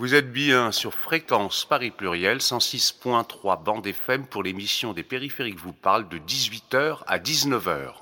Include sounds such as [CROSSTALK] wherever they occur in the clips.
Vous êtes bien sur Fréquence Paris Pluriel 106.3 bande FM pour l'émission des périphériques vous parle de 18h à 19h.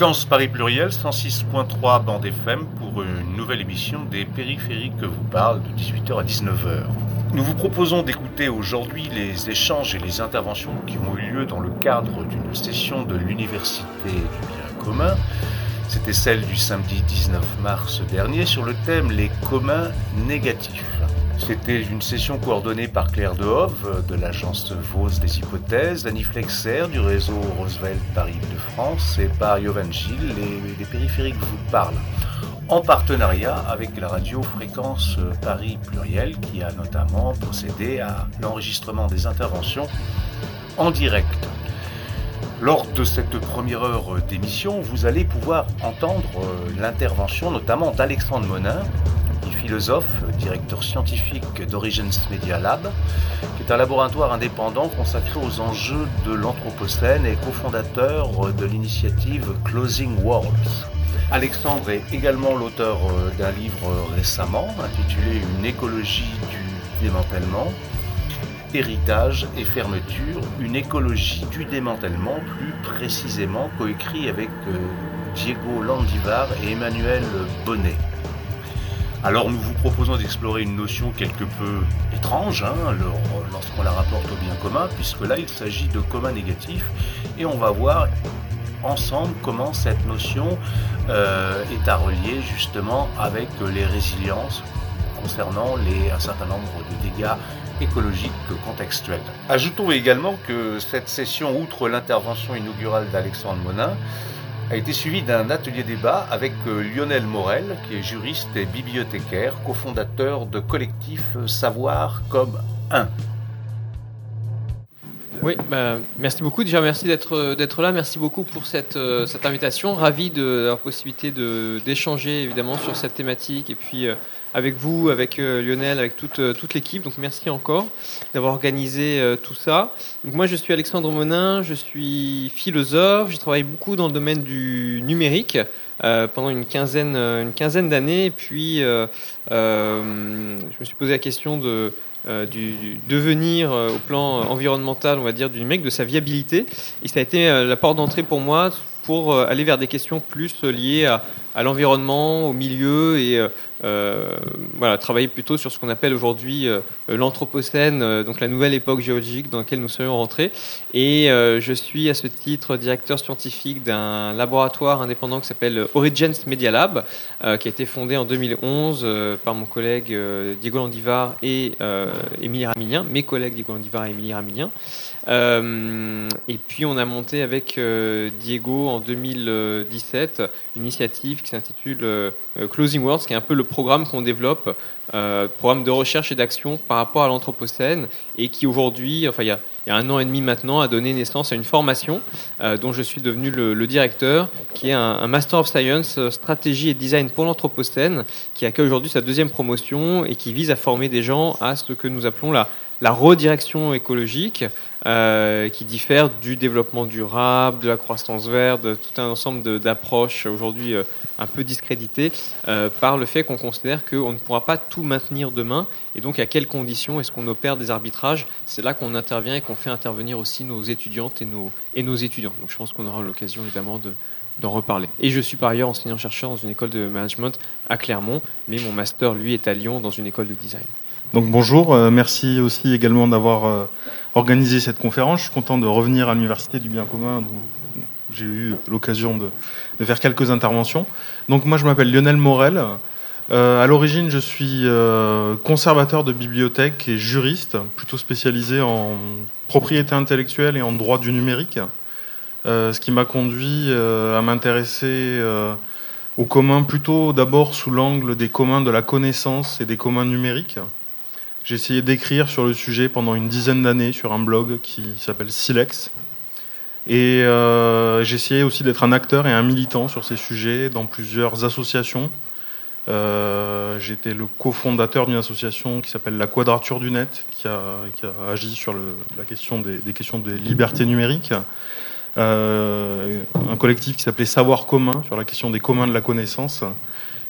Fréquence Paris Pluriel 106.3 bande FM pour une nouvelle émission des périphériques que vous parle de 18h à 19h. Nous vous proposons d'écouter aujourd'hui les échanges et les interventions qui ont eu lieu dans le cadre d'une session de l'Université du bien commun. C'était celle du samedi 19 mars dernier sur le thème Les communs négatifs. C'était une session coordonnée par Claire Dehove de l'agence Vos des hypothèses, Annie Flexer du réseau Roosevelt Paris de France et par Yovan Gilles, les, les périphériques vous parlent en partenariat avec la radio Fréquence Paris Pluriel qui a notamment procédé à l'enregistrement des interventions en direct. Lors de cette première heure d'émission, vous allez pouvoir entendre l'intervention notamment d'Alexandre Monin, philosophe, directeur scientifique d'Origins Media Lab, qui est un laboratoire indépendant consacré aux enjeux de l'Anthropocène et cofondateur de l'initiative Closing Worlds. Alexandre est également l'auteur d'un livre récemment intitulé Une écologie du démantèlement, héritage et fermeture, une écologie du démantèlement, plus précisément coécrit avec Diego Landivar et Emmanuel Bonnet. Alors nous vous proposons d'explorer une notion quelque peu étrange hein, lorsqu'on la rapporte au bien commun, puisque là il s'agit de commun négatif, et on va voir ensemble comment cette notion euh, est à relier justement avec les résiliences concernant les, un certain nombre de dégâts écologiques contextuels. Ajoutons également que cette session, outre l'intervention inaugurale d'Alexandre Monin, a été suivi d'un atelier débat avec Lionel Morel, qui est juriste et bibliothécaire, cofondateur de collectif Savoir comme un. Oui, bah, merci beaucoup. Déjà, merci d'être d'être là. Merci beaucoup pour cette, cette invitation. Ravi de la possibilité d'échanger évidemment sur cette thématique et puis avec vous, avec Lionel, avec toute, toute l'équipe. Donc merci encore d'avoir organisé tout ça. Moi je suis Alexandre Monin, je suis philosophe, j'ai travaillé beaucoup dans le domaine du numérique euh, pendant une quinzaine, d'années. Et puis euh, euh, je me suis posé la question de, du, devenir au plan environnemental, on va dire, du numérique, de sa viabilité. Et ça a été la porte d'entrée pour moi pour aller vers des questions plus liées à, à l'environnement, au milieu et euh, voilà, travailler plutôt sur ce qu'on appelle aujourd'hui euh, l'anthropocène, euh, donc la nouvelle époque géologique dans laquelle nous serions rentrés. Et je suis à ce titre directeur scientifique d'un laboratoire indépendant qui s'appelle Origins Media Lab, qui a été fondé en 2011 par mon collègue Diego Landivar et Émilie Ramilien, mes collègues Diego Landivar et Émilie Ramilien. Et puis on a monté avec Diego en 2017 une initiative qui s'intitule Closing Worlds, qui est un peu le programme qu'on développe, programme de recherche et d'action par rapport à l'Anthropocène, et qui aujourd'hui, enfin il y a, un an et demi maintenant, a donné naissance à une formation dont je suis devenu le, directeur, qui est un, Master of Science, Stratégie et Design pour l'Anthropocène, qui accueille aujourd'hui sa deuxième promotion et qui vise à former des gens à ce que nous appelons la, redirection écologique, euh, qui diffère du développement durable, de la croissance verte, tout un ensemble d'approches aujourd'hui euh, un peu discréditées euh, par le fait qu'on considère qu'on ne pourra pas tout maintenir demain et donc à quelles conditions est-ce qu'on opère des arbitrages? C'est là qu'on intervient et qu'on fait intervenir aussi nos étudiantes et nos, et nos étudiants. Donc je pense qu'on aura l'occasion évidemment de, d'en reparler. Et je suis par ailleurs enseignant-chercheur dans une école de management à Clermont, mais mon master, lui, est à Lyon dans une école de design. Donc bonjour, merci aussi également d'avoir organiser cette conférence. Je suis content de revenir à l'Université du bien commun j'ai eu l'occasion de, faire quelques interventions. Donc moi je m'appelle Lionel Morel. Euh, à l'origine je suis euh, conservateur de bibliothèque et juriste, plutôt spécialisé en propriété intellectuelle et en droit du numérique. Euh, ce qui m'a conduit à m'intéresser aux communs plutôt d'abord sous l'angle des communs de la connaissance et des communs numériques J'ai essayé d'écrire sur le sujet pendant une dizaine d'années sur un blog qui s'appelle Silex. Et euh, essayé aussi d'être un acteur et un militant sur ces sujets dans plusieurs associations. Euh, J'étais le cofondateur d'une association qui s'appelle la Quadrature du Net, qui a, agi sur la question des, questions des libertés numériques. Euh, un collectif qui s'appelait Savoir commun sur la question des communs de la connaissance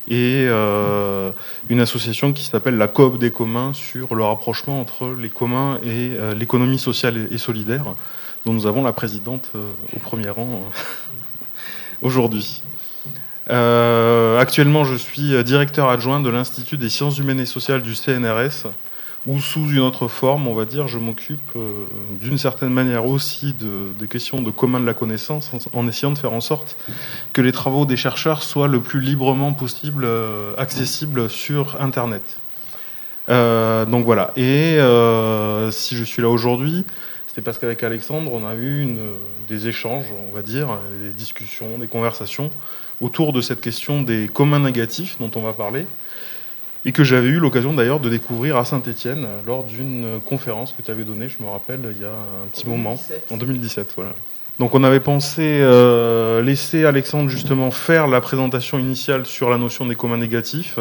et une association qui s'appelle la Coop des communs sur le rapprochement entre les communs et l'économie sociale et, solidaire, dont nous avons la présidente euh, au premier rang [LAUGHS] aujourd'hui. actuellement, je suis directeur adjoint de l'Institut des sciences humaines et sociales du CNRS, ou sous une autre forme, on va dire, je m'occupe euh, d'une certaine manière aussi de, des questions de commun de la connaissance, en, essayant de faire en sorte que les travaux des chercheurs soient le plus librement possible euh, accessibles sur Internet. Euh, donc voilà. Et euh, si je suis là aujourd'hui, c'est parce qu'avec Alexandre, on a eu une, des échanges, on va dire, des discussions, des conversations autour de cette question des communs négatifs dont on va parler et que j'avais eu l'occasion d'ailleurs de découvrir à Saint-Étienne lors d'une conférence que tu avais donnée, je me rappelle, il y a un petit 2017. moment, en 2017. Voilà. Donc on avait pensé euh, laisser Alexandre justement faire la présentation initiale sur la notion des communs négatifs,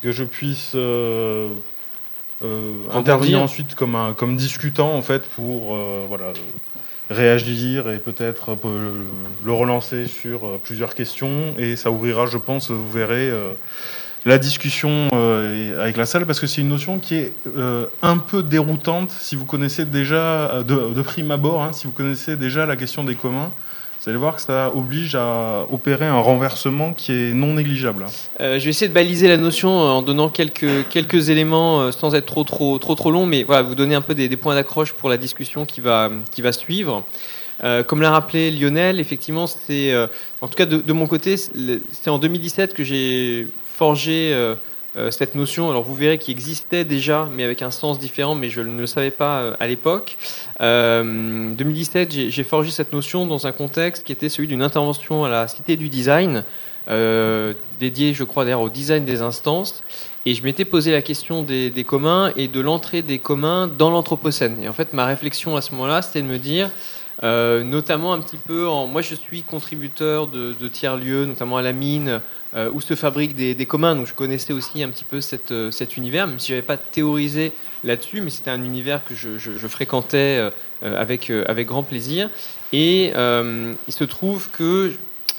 que je puisse euh, euh, intervenir ensuite comme, un, comme discutant en fait pour euh, voilà, réagir et peut-être le relancer sur plusieurs questions et ça ouvrira, je pense, vous verrez la discussion euh, avec la salle parce que c'est une notion qui est euh, un peu déroutante si vous connaissez déjà euh, de, de prime abord, hein, si vous connaissez déjà la question des communs. Vous allez voir que ça oblige à opérer un renversement qui est non négligeable. Euh, je vais essayer de baliser la notion en donnant quelques, quelques éléments sans être trop, trop, trop, trop long, mais voilà, vous donner un peu des, points d'accroche pour la discussion qui va, qui va suivre. Euh, comme l'a rappelé Lionel, effectivement, c'est, euh, en tout cas de, mon côté, c'est en 2017 que j'ai forgé euh, euh, cette notion. Alors vous verrez qu'il existait déjà, mais avec un sens différent, mais je ne le savais pas euh, à l'époque. 2017, j'ai forgé cette notion dans un contexte qui était celui d'une intervention à la Cité du Design, dédiée, je crois, d'ailleurs au design des instances. Et je m'étais posé la question des, des communs et de l'entrée des communs dans l'Anthropocène. Et en fait, ma réflexion à ce moment-là, c'était de me dire, euh, notamment un petit peu en. Moi, je suis contributeur de, de tiers-lieux, notamment à la mine, euh, où se fabriquent des, communs. Donc, je connaissais aussi un petit peu euh, cet univers, même si je n'avais pas théorisé là-dessus, mais c'était un univers que je, fréquentais avec grand plaisir. Et il se trouve que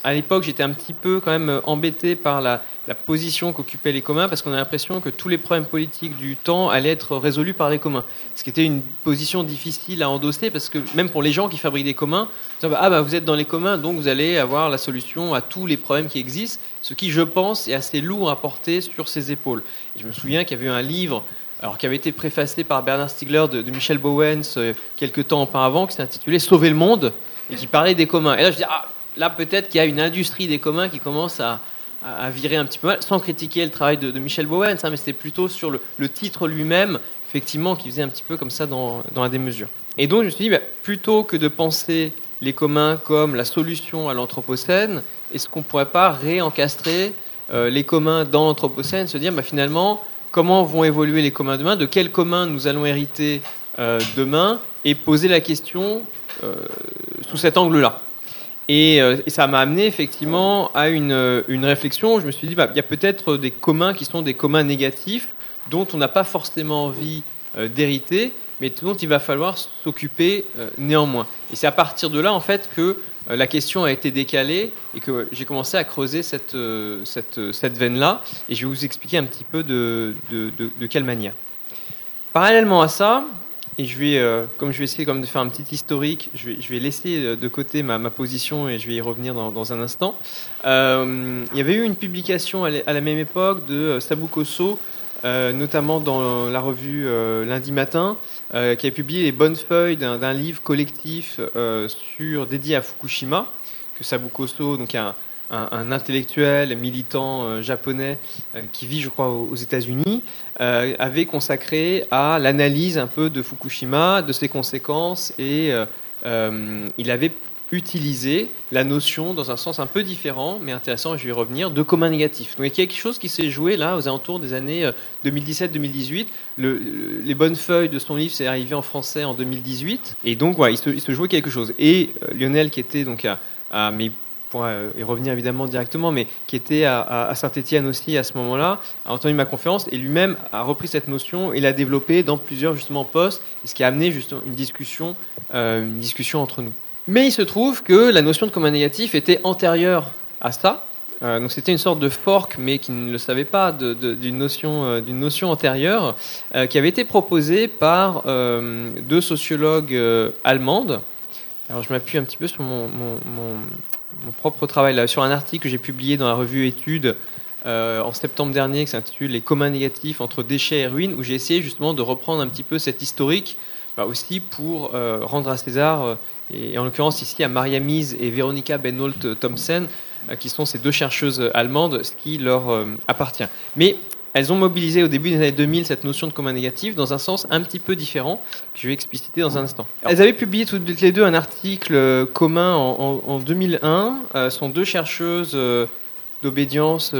à l'époque, j'étais un petit peu quand même embêté par la, position qu'occupaient les communs, parce qu'on a l'impression que tous les problèmes politiques du temps allaient être résolus par les communs. Ce qui était une position difficile à endosser, parce que même pour les gens qui fabriquent des communs, ah bah vous êtes dans les communs, donc vous allez avoir la solution à tous les problèmes qui existent, ce qui, je pense, est assez lourd à porter sur ses épaules. Et je me souviens qu'il y avait eu un livre alors qui avait été préfacé par Bernard Stiegler de, Michel Bowens euh, quelques temps auparavant, qui s'est intitulé Sauver le monde, et qui parlait des communs. Et là, je dis, ah, là peut-être qu'il y a une industrie des communs qui commence à, virer un petit peu mal, sans critiquer le travail de, Michel Bowens, hein, mais c'était plutôt sur le, titre lui-même, effectivement, qui faisait un petit peu comme ça dans, dans la démesure. Et donc je me suis dit, bah, plutôt que de penser les communs comme la solution à l'Anthropocène, est-ce qu'on ne pourrait pas réencastrer euh, les communs dans l'Anthropocène, se dire bah, finalement comment vont évoluer les communs demain, de quels communs nous allons hériter euh, demain, et poser la question euh, sous cet angle-là. Et, euh, et, ça m'a amené effectivement à une, euh, une réflexion. Je me suis dit, bah, il y a peut-être des communs qui sont des communs négatifs dont on n'a pas forcément envie euh, d'hériter, mais dont il va falloir s'occuper néanmoins. Et c'est à partir de là, en fait, que la question a été décalée et que j'ai commencé à creuser cette, veine-là. Et je vais vous expliquer un petit peu de quelle manière. Parallèlement à ça, et je vais, euh, comme je vais essayer comme de faire un petit historique, je vais, je vais laisser de côté ma, position et je vais y revenir dans, un instant. Euh, il y avait eu une publication à la même époque de Sabou Kosso, euh, notamment dans la revue euh, Lundi Matin, euh, qui a publié les bonnes feuilles d'un livre collectif sur dédié à Fukushima, que Sabou Kosso, donc un, un, intellectuel, militant euh, japonais euh, qui vit, je crois, aux, aux États-Unis, euh, avait consacré à l'analyse un peu de Fukushima, de ses conséquences, et il avait utiliser la notion dans un sens un peu différent, mais intéressant, je vais y revenir, de commun négatif. Donc il y a quelque chose qui s'est joué là aux alentours des années 2017-2018. Le, les bonnes feuilles de son livre, c'est arrivé en français en 2018. Et donc voilà, il se, il se jouait quelque chose. Et Lionel, qui était donc à, à mes pourra euh, y revenir évidemment directement, mais qui était à, Saint-Étienne aussi à ce moment-là, a entendu ma conférence et lui-même a repris cette notion et l'a développée dans plusieurs justement postes, ce qui a amené justement une discussion, euh, une discussion entre nous. Mais il se trouve que la notion de commun négatif était antérieure à ça. Euh, donc c'était une sorte de fork, mais qui ne le savait pas, d'une notion, notion antérieure, qui avait été proposée par deux sociologues allemandes. Alors je m'appuie un petit peu sur mon propre travail sur un article que j'ai publié dans la revue Études euh, en septembre dernier qui s'intitule Les communs négatifs entre déchets et ruines, où j'ai essayé justement de reprendre un petit peu cet historique bah, aussi pour euh, rendre à César, euh, et, en l'occurrence ici à Maria Mise et Veronica Benholt Thomsen, qui sont ces deux chercheuses allemandes, ce qui leur appartient. Mais elles ont mobilisé au début des années 2000 cette notion de commun négatif dans un sens un petit peu différent que je vais expliciter dans un instant. Elles avaient publié toutes les deux un article euh, commun en, 2001. Euh, sont deux chercheuses euh, d'obédience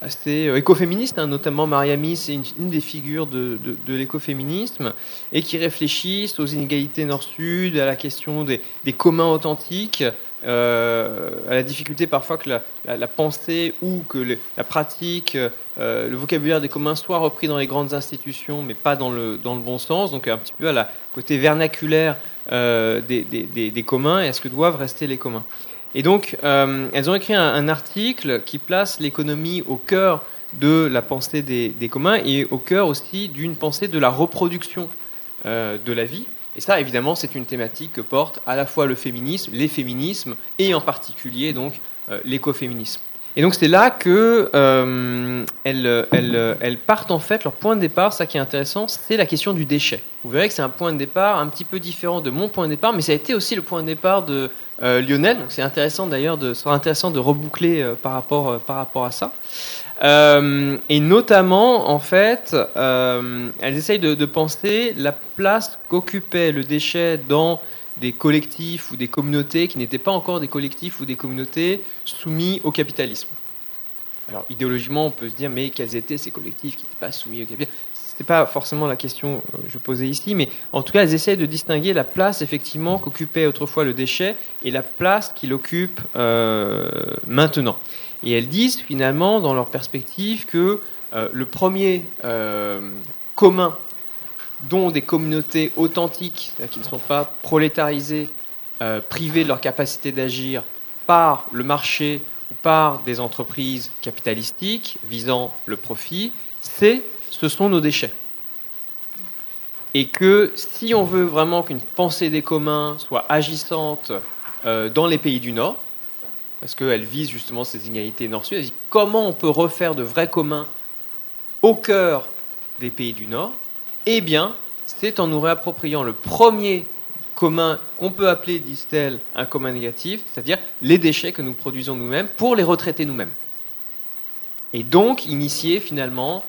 assez écoféministes, hein, notamment Mariami, c'est une, des figures de, l'écoféminisme, et qui réfléchissent aux inégalités nord-sud, à la question des, des communs authentiques, euh, à la difficulté parfois que la, pensée ou que la pratique, euh, le vocabulaire des communs soit repris dans les grandes institutions, mais pas dans le, dans le bon sens, donc un petit peu à la côté vernaculaire euh, des, des, des, communs, et est-ce que doivent rester les communs Et donc, elles ont écrit un, article qui place l'économie au cœur de la pensée des, des communs et au cœur aussi d'une pensée de la reproduction de la vie. Et ça, évidemment, c'est une thématique que porte à la fois le féminisme, les féminismes, et en particulier donc euh, l'écoféminisme. Et donc c'est là que euh, elles, partent en fait. Leur point de départ, ça qui est intéressant, c'est la question du déchet. Vous verrez que c'est un point de départ un petit peu différent de mon point de départ, mais ça a été aussi le point de départ de euh, Lionel. Donc c'est intéressant d'ailleurs, de, sera intéressant de reboucler par rapport par rapport à ça. Euh, et notamment, en fait, euh, elles essayent de, penser la place qu'occupait le déchet dans des collectifs ou des communautés qui n'étaient pas encore des collectifs ou des communautés soumis au capitalisme. Alors, idéologiquement, on peut se dire, mais quels étaient ces collectifs qui n'étaient pas soumis au capitalisme? Ce n'est pas forcément la question que je posais ici, mais en tout cas, elles essayent de distinguer la place, effectivement, qu'occupait autrefois le déchet et la place qu'il occupe euh, maintenant. Et elles disent finalement, dans leur perspective, que euh, le premier euh, commun dont des communautés authentiques, qui ne sont pas prolétarisées, euh, privées de leur capacité d'agir par le marché ou par des entreprises capitalistiques visant le profit, c'est ce sont nos déchets. Et que si on veut vraiment qu'une pensée des communs soit agissante dans les pays du Nord, parce qu'elle vise justement ces inégalités nord-sud. Elle dit comment on peut refaire de vrais communs au cœur des pays du Nord? Eh bien, c'est en nous réappropriant le premier commun qu'on peut appeler, disent-elles, un commun négatif, c'est-à-dire les déchets que nous produisons nous-mêmes pour les retraiter nous-mêmes. Et donc initier finalement,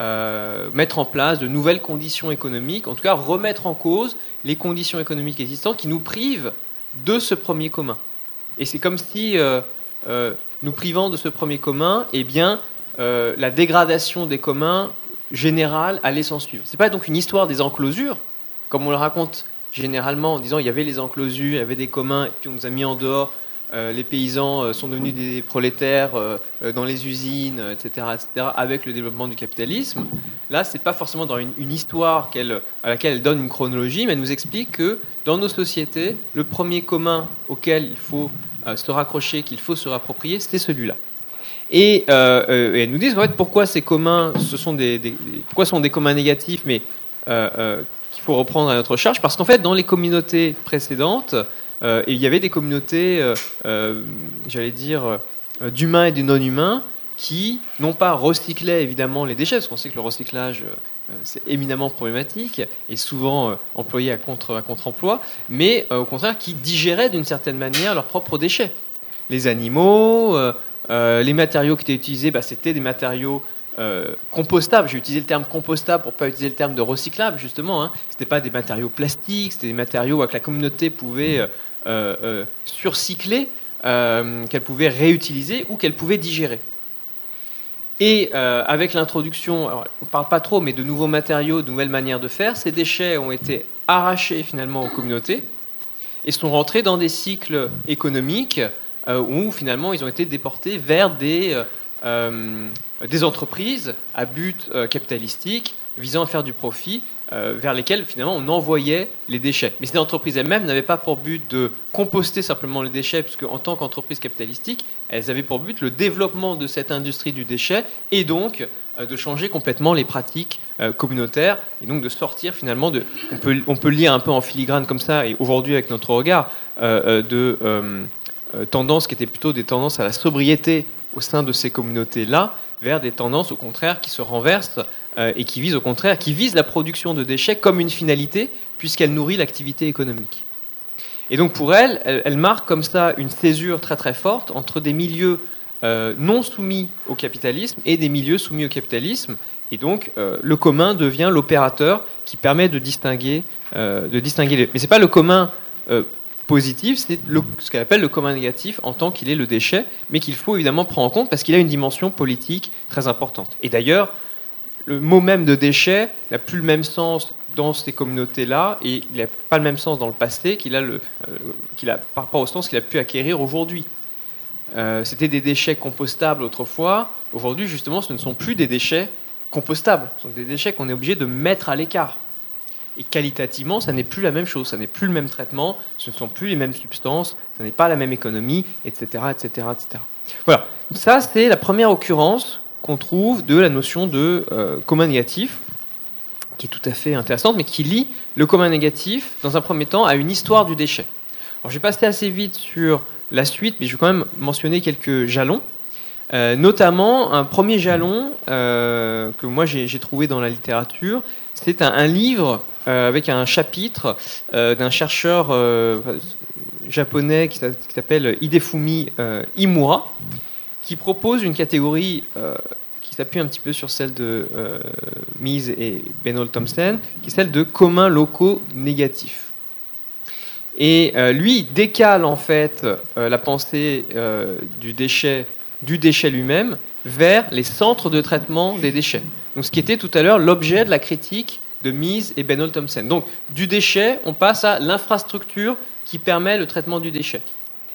euh, mettre en place de nouvelles conditions économiques, en tout cas remettre en cause les conditions économiques existantes qui nous privent de ce premier commun. Et c'est comme si, euh, euh, nous privant de ce premier commun, eh bien, euh, la dégradation des communs générale allait s'en suivre. Ce n'est pas donc une histoire des enclosures, comme on le raconte généralement en disant il y avait les enclosures, il y avait des communs, et puis on nous a mis en dehors. les paysans sont devenus des prolétaires dans les usines, etc., etc., avec le développement du capitalisme. Là, ce n'est pas forcément dans une, histoire à laquelle elle donne une chronologie, mais elle nous explique que dans nos sociétés, le premier commun auquel il faut se raccrocher, qu'il faut se rapproprier, c'était celui-là. Et, euh, euh, et, elles nous disent en fait, pourquoi ces communs, ce sont des, pourquoi sont des communs négatifs, mais qu'il faut reprendre à notre charge, parce qu'en fait, dans les communautés précédentes, il y avait des communautés, j'allais dire, d'humains et de non-humains, qui, non pas recyclaient évidemment les déchets, parce qu'on sait que le recyclage euh, c'est éminemment problématique et souvent euh, employé à contre-emploi, contre mais euh, au contraire qui digéraient d'une certaine manière leurs propres déchets. Les animaux, les matériaux qui étaient utilisés, bah, c'était des matériaux compostables. J'ai utilisé le terme compostable pour pas utiliser le terme de recyclable justement. Hein. C'était pas des matériaux plastiques, c'était des matériaux que la communauté pouvait surcycler, qu'elle pouvait réutiliser ou qu'elle pouvait digérer. Et avec l'introduction, on ne parle pas trop, mais de nouveaux matériaux, de nouvelles manières de faire, ces déchets ont été arrachés finalement aux communautés et sont rentrés dans des cycles économiques où finalement ils ont été déportés vers des, des entreprises à but capitalistique visant à faire du profit, euh, vers lesquels finalement on envoyait les déchets. Mais ces entreprises elles-mêmes n'avaient pas pour but de composter simplement les déchets, puisque en tant qu'entreprise capitalistique, elles avaient pour but le développement de cette industrie du déchet et donc euh, de changer complètement les pratiques euh, communautaires et donc de sortir finalement de. On peut, on peut lire un peu en filigrane comme ça, et aujourd'hui avec notre regard, de tendances qui étaient plutôt des tendances à la sobriété au sein de ces communautés-là, vers des tendances au contraire qui se renversent euh, et qui vise au contraire, qui vise la production de déchets comme une finalité, puisqu'elle nourrit l'activité économique. Et donc pour elle, elle, marque comme ça une césure très très forte entre des milieux euh, non soumis au capitalisme et des milieux soumis au capitalisme. Et donc euh, le commun devient l'opérateur qui permet de distinguer, de distinguer les... Mais ce n'est pas le commun positif, c'est ce qu'elle appelle le commun négatif en tant qu'il est le déchet, mais qu'il faut évidemment prendre en compte parce qu'il a une dimension politique très importante. Et d'ailleurs, le mot même de déchet n'a plus le même sens dans ces communautés-là et il n'a pas le même sens dans le passé qu'il a, euh, par rapport au sens qu'il a pu acquérir aujourd'hui. Euh, c'était des déchets compostables autrefois. Aujourd'hui, justement, ce ne sont plus des déchets compostables. Ce sont des déchets qu'on est obligé de mettre à l'écart. Et qualitativement, ça n'est plus la même chose. Ça n'est plus le même traitement. Ce ne sont plus les mêmes substances. Ça n'est pas la même économie, etc., etc., etc. Voilà. Ça, c'est la première occurrence qu'on trouve de la notion de euh, commun négatif, qui est tout à fait intéressante, mais qui lie le commun négatif, dans un premier temps, à une histoire du déchet. Alors, je vais passer assez vite sur la suite, mais je vais quand même mentionner quelques jalons. Euh, notamment, un premier jalon euh, que moi j'ai trouvé dans la littérature, c'est un, livre avec un chapitre d'un chercheur japonais qui s'appelle Hidefumi Imura, qui propose une catégorie euh, qui s'appuie un petit peu sur celle de euh, Mise et Benol Thompson, qui est celle de communs locaux négatifs. Et euh, lui décale en fait la pensée du déchet, du déchet lui-même vers les centres de traitement des déchets. Donc, ce qui était tout à l'heure l'objet de la critique de Mise et Benol Thompson. Donc, du déchet, on passe à l'infrastructure qui permet le traitement du déchet.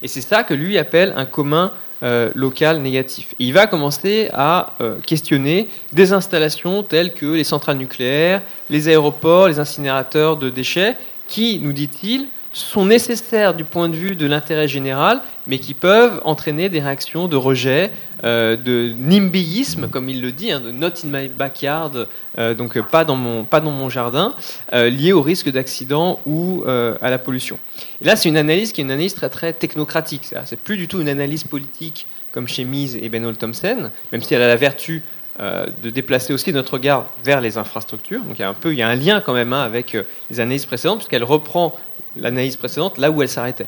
Et c'est ça que lui appelle un commun euh, local négatif. il va commencer à euh, questionner des installations telles que les centrales nucléaires, les aéroports, les incinérateurs de déchets, qui, nous dit-il, sont nécessaires du point de vue de l'intérêt général, mais qui peuvent entraîner des réactions de rejet, euh, de nimbyisme, comme il le dit, hein, de not in my backyard, euh, donc pas dans mon, pas dans mon jardin, euh, lié au risque d'accident ou à la pollution. Et là, c'est une analyse qui est une analyse très, très technocratique. C'est plus du tout une analyse politique comme chez Mise et Benol Thompson, même si elle a la vertu de déplacer aussi notre regard vers les infrastructures. Donc il y a un peu, il y a un lien quand même hein, avec les analyses précédentes, puisqu'elle reprend l'analyse précédente là où elle s'arrêtait.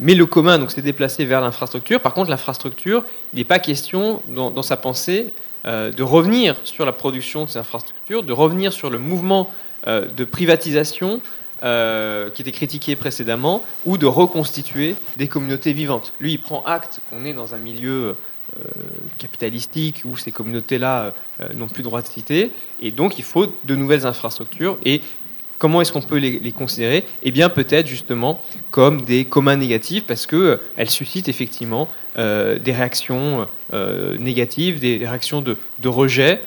Mais le commun donc s'est déplacé vers l'infrastructure. Par contre, l'infrastructure, il n'est pas question dans, sa pensée euh, de revenir sur la production de ces infrastructures, de revenir sur le mouvement euh, de privatisation euh, qui était critiqué précédemment, ou de reconstituer des communautés vivantes. Lui, il prend acte qu'on est dans un milieu capitalistique où ces communautés-là n'ont plus droit de citer, et donc il faut de nouvelles infrastructures. Et Comment est-ce qu'on peut les, considérer? Eh bien, peut-être justement comme des communs négatifs, parce qu'elles euh, suscitent effectivement euh, des réactions euh, négatives, des réactions de, rejet,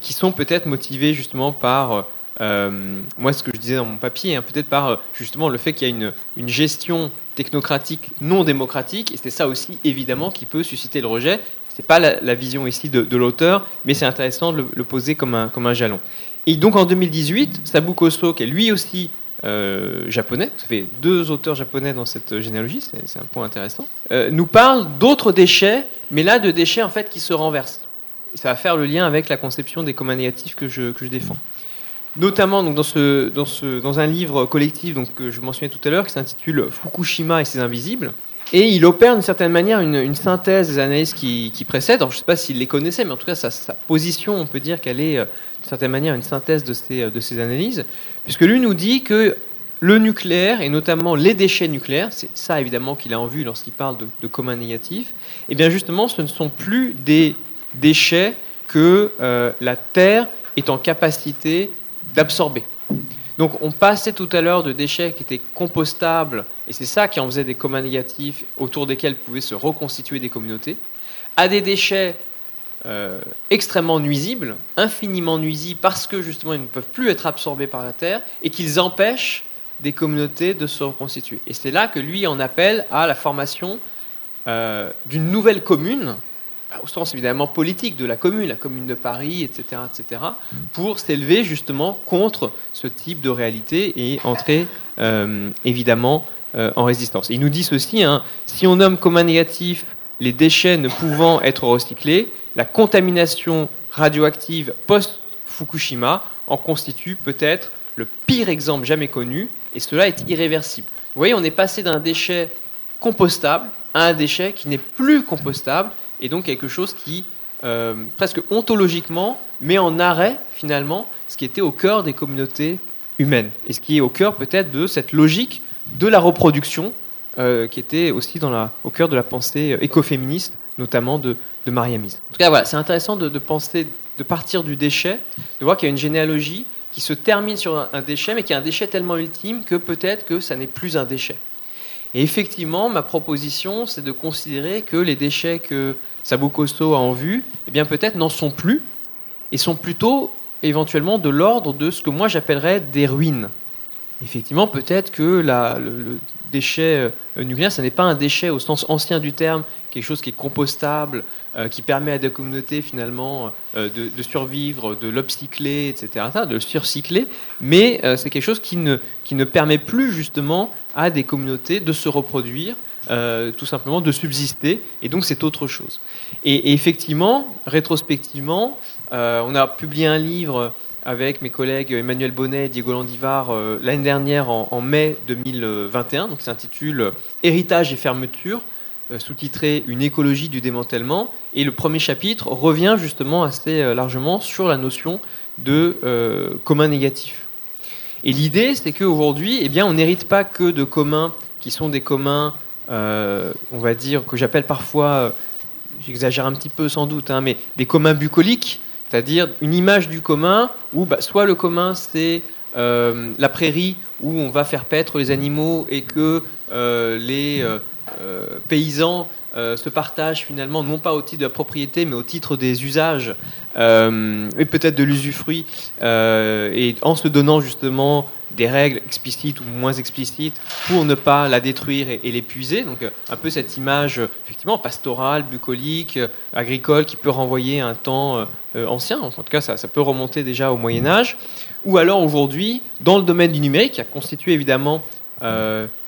qui sont peut-être motivées justement par, moi, ce que je disais dans mon papier, hein, peut-être par justement le fait qu'il y a une, gestion technocratique non démocratique, et c'est ça aussi évidemment qui peut susciter le rejet. Ce n'est pas la, vision ici de, l'auteur, mais c'est intéressant de le, le poser comme un jalon. Et donc en 2018, Sabu Koso, qui est lui aussi euh, japonais, ça fait deux auteurs japonais dans cette généalogie, c'est un point intéressant, euh, nous parle d'autres déchets, mais là de déchets en fait qui se renversent. Et ça va faire le lien avec la conception des communs négatifs que je, défends. Notamment donc, dans, un livre collectif que je mentionnais tout à l'heure qui s'intitule Fukushima et ses invisibles, et il opère d'une certaine manière une, synthèse des analyses qui, précèdent. Alors, je ne sais pas s'il les connaissait, mais en tout cas, sa, position, on peut dire qu'elle est euh, d'une certaine manière une synthèse de ces, analyses, puisque lui nous dit que le nucléaire et notamment les déchets nucléaires, c'est ça évidemment qu'il a en vue lorsqu'il parle de, de commun négatif, et eh bien justement ce ne sont plus des déchets que euh, la Terre est en capacité d'absorber. Donc on passait tout à l'heure de déchets qui étaient compostables, et c'est ça qui en faisait des communs négatifs autour desquels pouvaient se reconstituer des communautés, à des déchets euh, extrêmement nuisibles, infiniment nuisibles parce que justement ils ne peuvent plus être absorbés par la Terre et qu'ils empêchent des communautés de se reconstituer. Et c'est là que lui en appelle à la formation euh, d'une nouvelle commune au sens évidemment politique de la commune, la commune de Paris, etc., etc., pour s'élever justement contre ce type de réalité et entrer euh, évidemment en résistance. il nous dit ceci, hein, si on nomme comme un négatif les déchets ne pouvant être recyclés, la contamination radioactive post-Fukushima en constitue peut-être le pire exemple jamais connu, et cela est irréversible. Vous voyez, on est passé d'un déchet compostable à un déchet qui n'est plus compostable et donc quelque chose qui, euh, presque ontologiquement, met en arrêt finalement ce qui était au cœur des communautés humaines, et ce qui est au cœur peut-être de cette logique de la reproduction euh, qui était aussi la, au cœur de la pensée écoféministe, notamment de, de Maria Mise. En tout cas, voilà, c'est intéressant de, penser, de partir du déchet, de voir qu'il y a une généalogie qui se termine sur un, déchet, mais qui est un déchet tellement ultime que peut-être que ça n'est plus un déchet. Et effectivement, ma proposition, c'est de considérer que les déchets que Sabucoso a en vue, eh bien peut-être n'en sont plus, et sont plutôt éventuellement de l'ordre de ce que moi j'appellerais des ruines. Effectivement, peut-être que le, déchet euh, nucléaire, ce n'est pas un déchet au sens ancien du terme, quelque chose qui est compostable, euh, qui permet à des communautés finalement euh, de, survivre, de l'upcycler, etc., de le surcycler, mais c'est quelque chose qui ne, qui ne permet plus justement à des communautés de se reproduire, tout simplement de subsister, et donc c'est autre chose. Et, effectivement, rétrospectivement, on a publié un livre avec mes collègues Emmanuel Bonnet et Diego Landivar l'année dernière en, mai 2021, donc s'intitule Héritage et fermeture, euh, sous-titré Une écologie du démantèlement. Et le premier chapitre revient justement assez euh, largement sur la notion de euh, commun négatif. Et l'idée, c'est qu'aujourd'hui, eh bien, on n'hérite pas que de communs qui sont des communs, on va dire, que j'appelle parfois, j'exagère un petit peu sans doute, hein, mais des communs bucoliques, c'est-à-dire une image du commun où bah, soit le commun c'est la prairie où on va faire paître les animaux et que les euh, paysans euh, se partagent finalement non pas au titre de la propriété mais au titre des usages euh, et peut-être de l'usufruit et en se donnant justement des règles explicites ou moins explicites pour ne pas la détruire et, l'épuiser. Donc un peu cette image effectivement pastorale, bucolique, agricole qui peut renvoyer à un temps ancien. En tout cas, ça, ça, peut remonter déjà au Moyen Âge. Ou alors aujourd'hui, dans le domaine du numérique, qui a constitué évidemment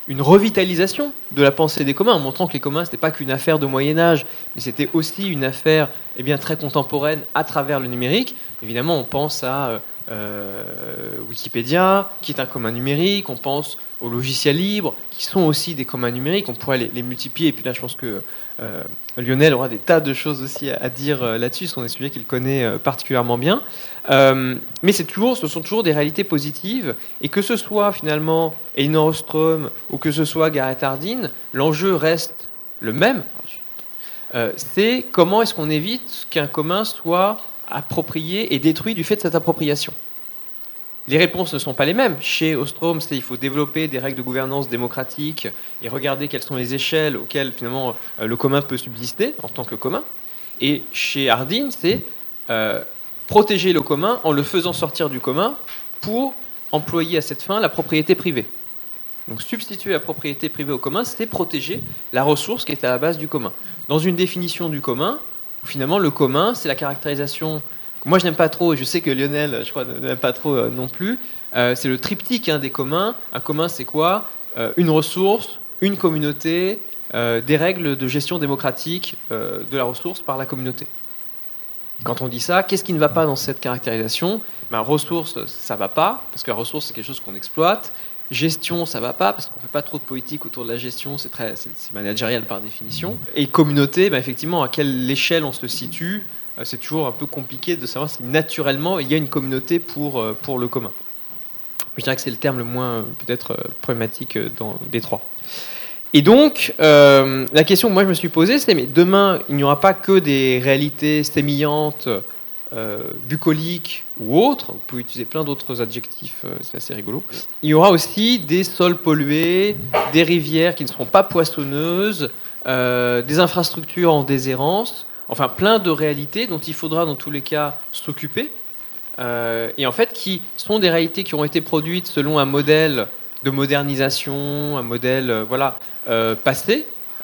une revitalisation de la pensée des communs, en montrant que les communs, ce n'était pas qu'une affaire de Moyen Âge, mais c'était aussi une affaire eh bien, très contemporaine à travers le numérique. Évidemment, on pense à euh, Wikipédia, qui est un commun numérique, on pense aux logiciels libres, qui sont aussi des communs numériques, on pourrait les, multiplier, et puis là je pense que euh, Lionel aura des tas de choses aussi à, dire euh, là-dessus, ce sont des sujets qu'il connaît particulièrement bien. mais c'est toujours, ce sont toujours des réalités positives, et que ce soit finalement Elinor Ostrom ou que ce soit Gareth Hardin, l'enjeu reste le même. c'est comment est-ce qu'on évite qu'un commun soit approprié et détruit du fait de cette appropriation. Les réponses ne sont pas les mêmes. Chez Ostrom, c'est il faut développer des règles de gouvernance démocratique et regarder quelles sont les échelles auxquelles finalement euh, le commun peut subsister en tant que commun. Et chez Hardin, c'est euh, protéger le commun en le faisant sortir du commun pour employer à cette fin la propriété privée. Donc substituer la propriété privée au commun, c'est protéger la ressource qui est à la base du commun. Dans une définition du commun, finalement, le commun, c'est la caractérisation que moi je n'aime pas trop, et je sais que Lionel, je crois, n'aime pas trop euh, non plus. Euh, c'est le triptyque hein, des communs. Un commun, c'est quoi? Euh, Une ressource, une communauté, des règles de gestion démocratique de la ressource par la communauté. Quand on dit ça, qu'est-ce qui ne va pas dans cette caractérisation? Ben, Ressource, ça ne va pas, parce que la ressource, c'est quelque chose qu'on exploite. Gestion, ça va pas parce qu'on fait pas trop de politique autour de la gestion, c'est très, c'est managérial par définition. Et communauté, ben effectivement, à quelle échelle on se situe, euh, c'est toujours un peu compliqué de savoir si naturellement il y a une communauté pour, euh, pour le commun. Je dirais que c'est le terme le moins peut-être problématique dans, des trois. Et donc, la question que moi je me suis posée, c'est mais demain, il n'y aura pas que des réalités sémillantes, bucoliques ou autres. Vous pouvez utiliser plein d'autres adjectifs, c'est assez rigolo. Il y aura aussi des sols pollués, des rivières qui ne seront pas poissonneuses, des infrastructures en déshérence, enfin plein de réalités dont il faudra dans tous les cas s'occuper, euh, et en fait qui sont des réalités qui ont été produites selon un modèle de modernisation, un modèle euh, voilà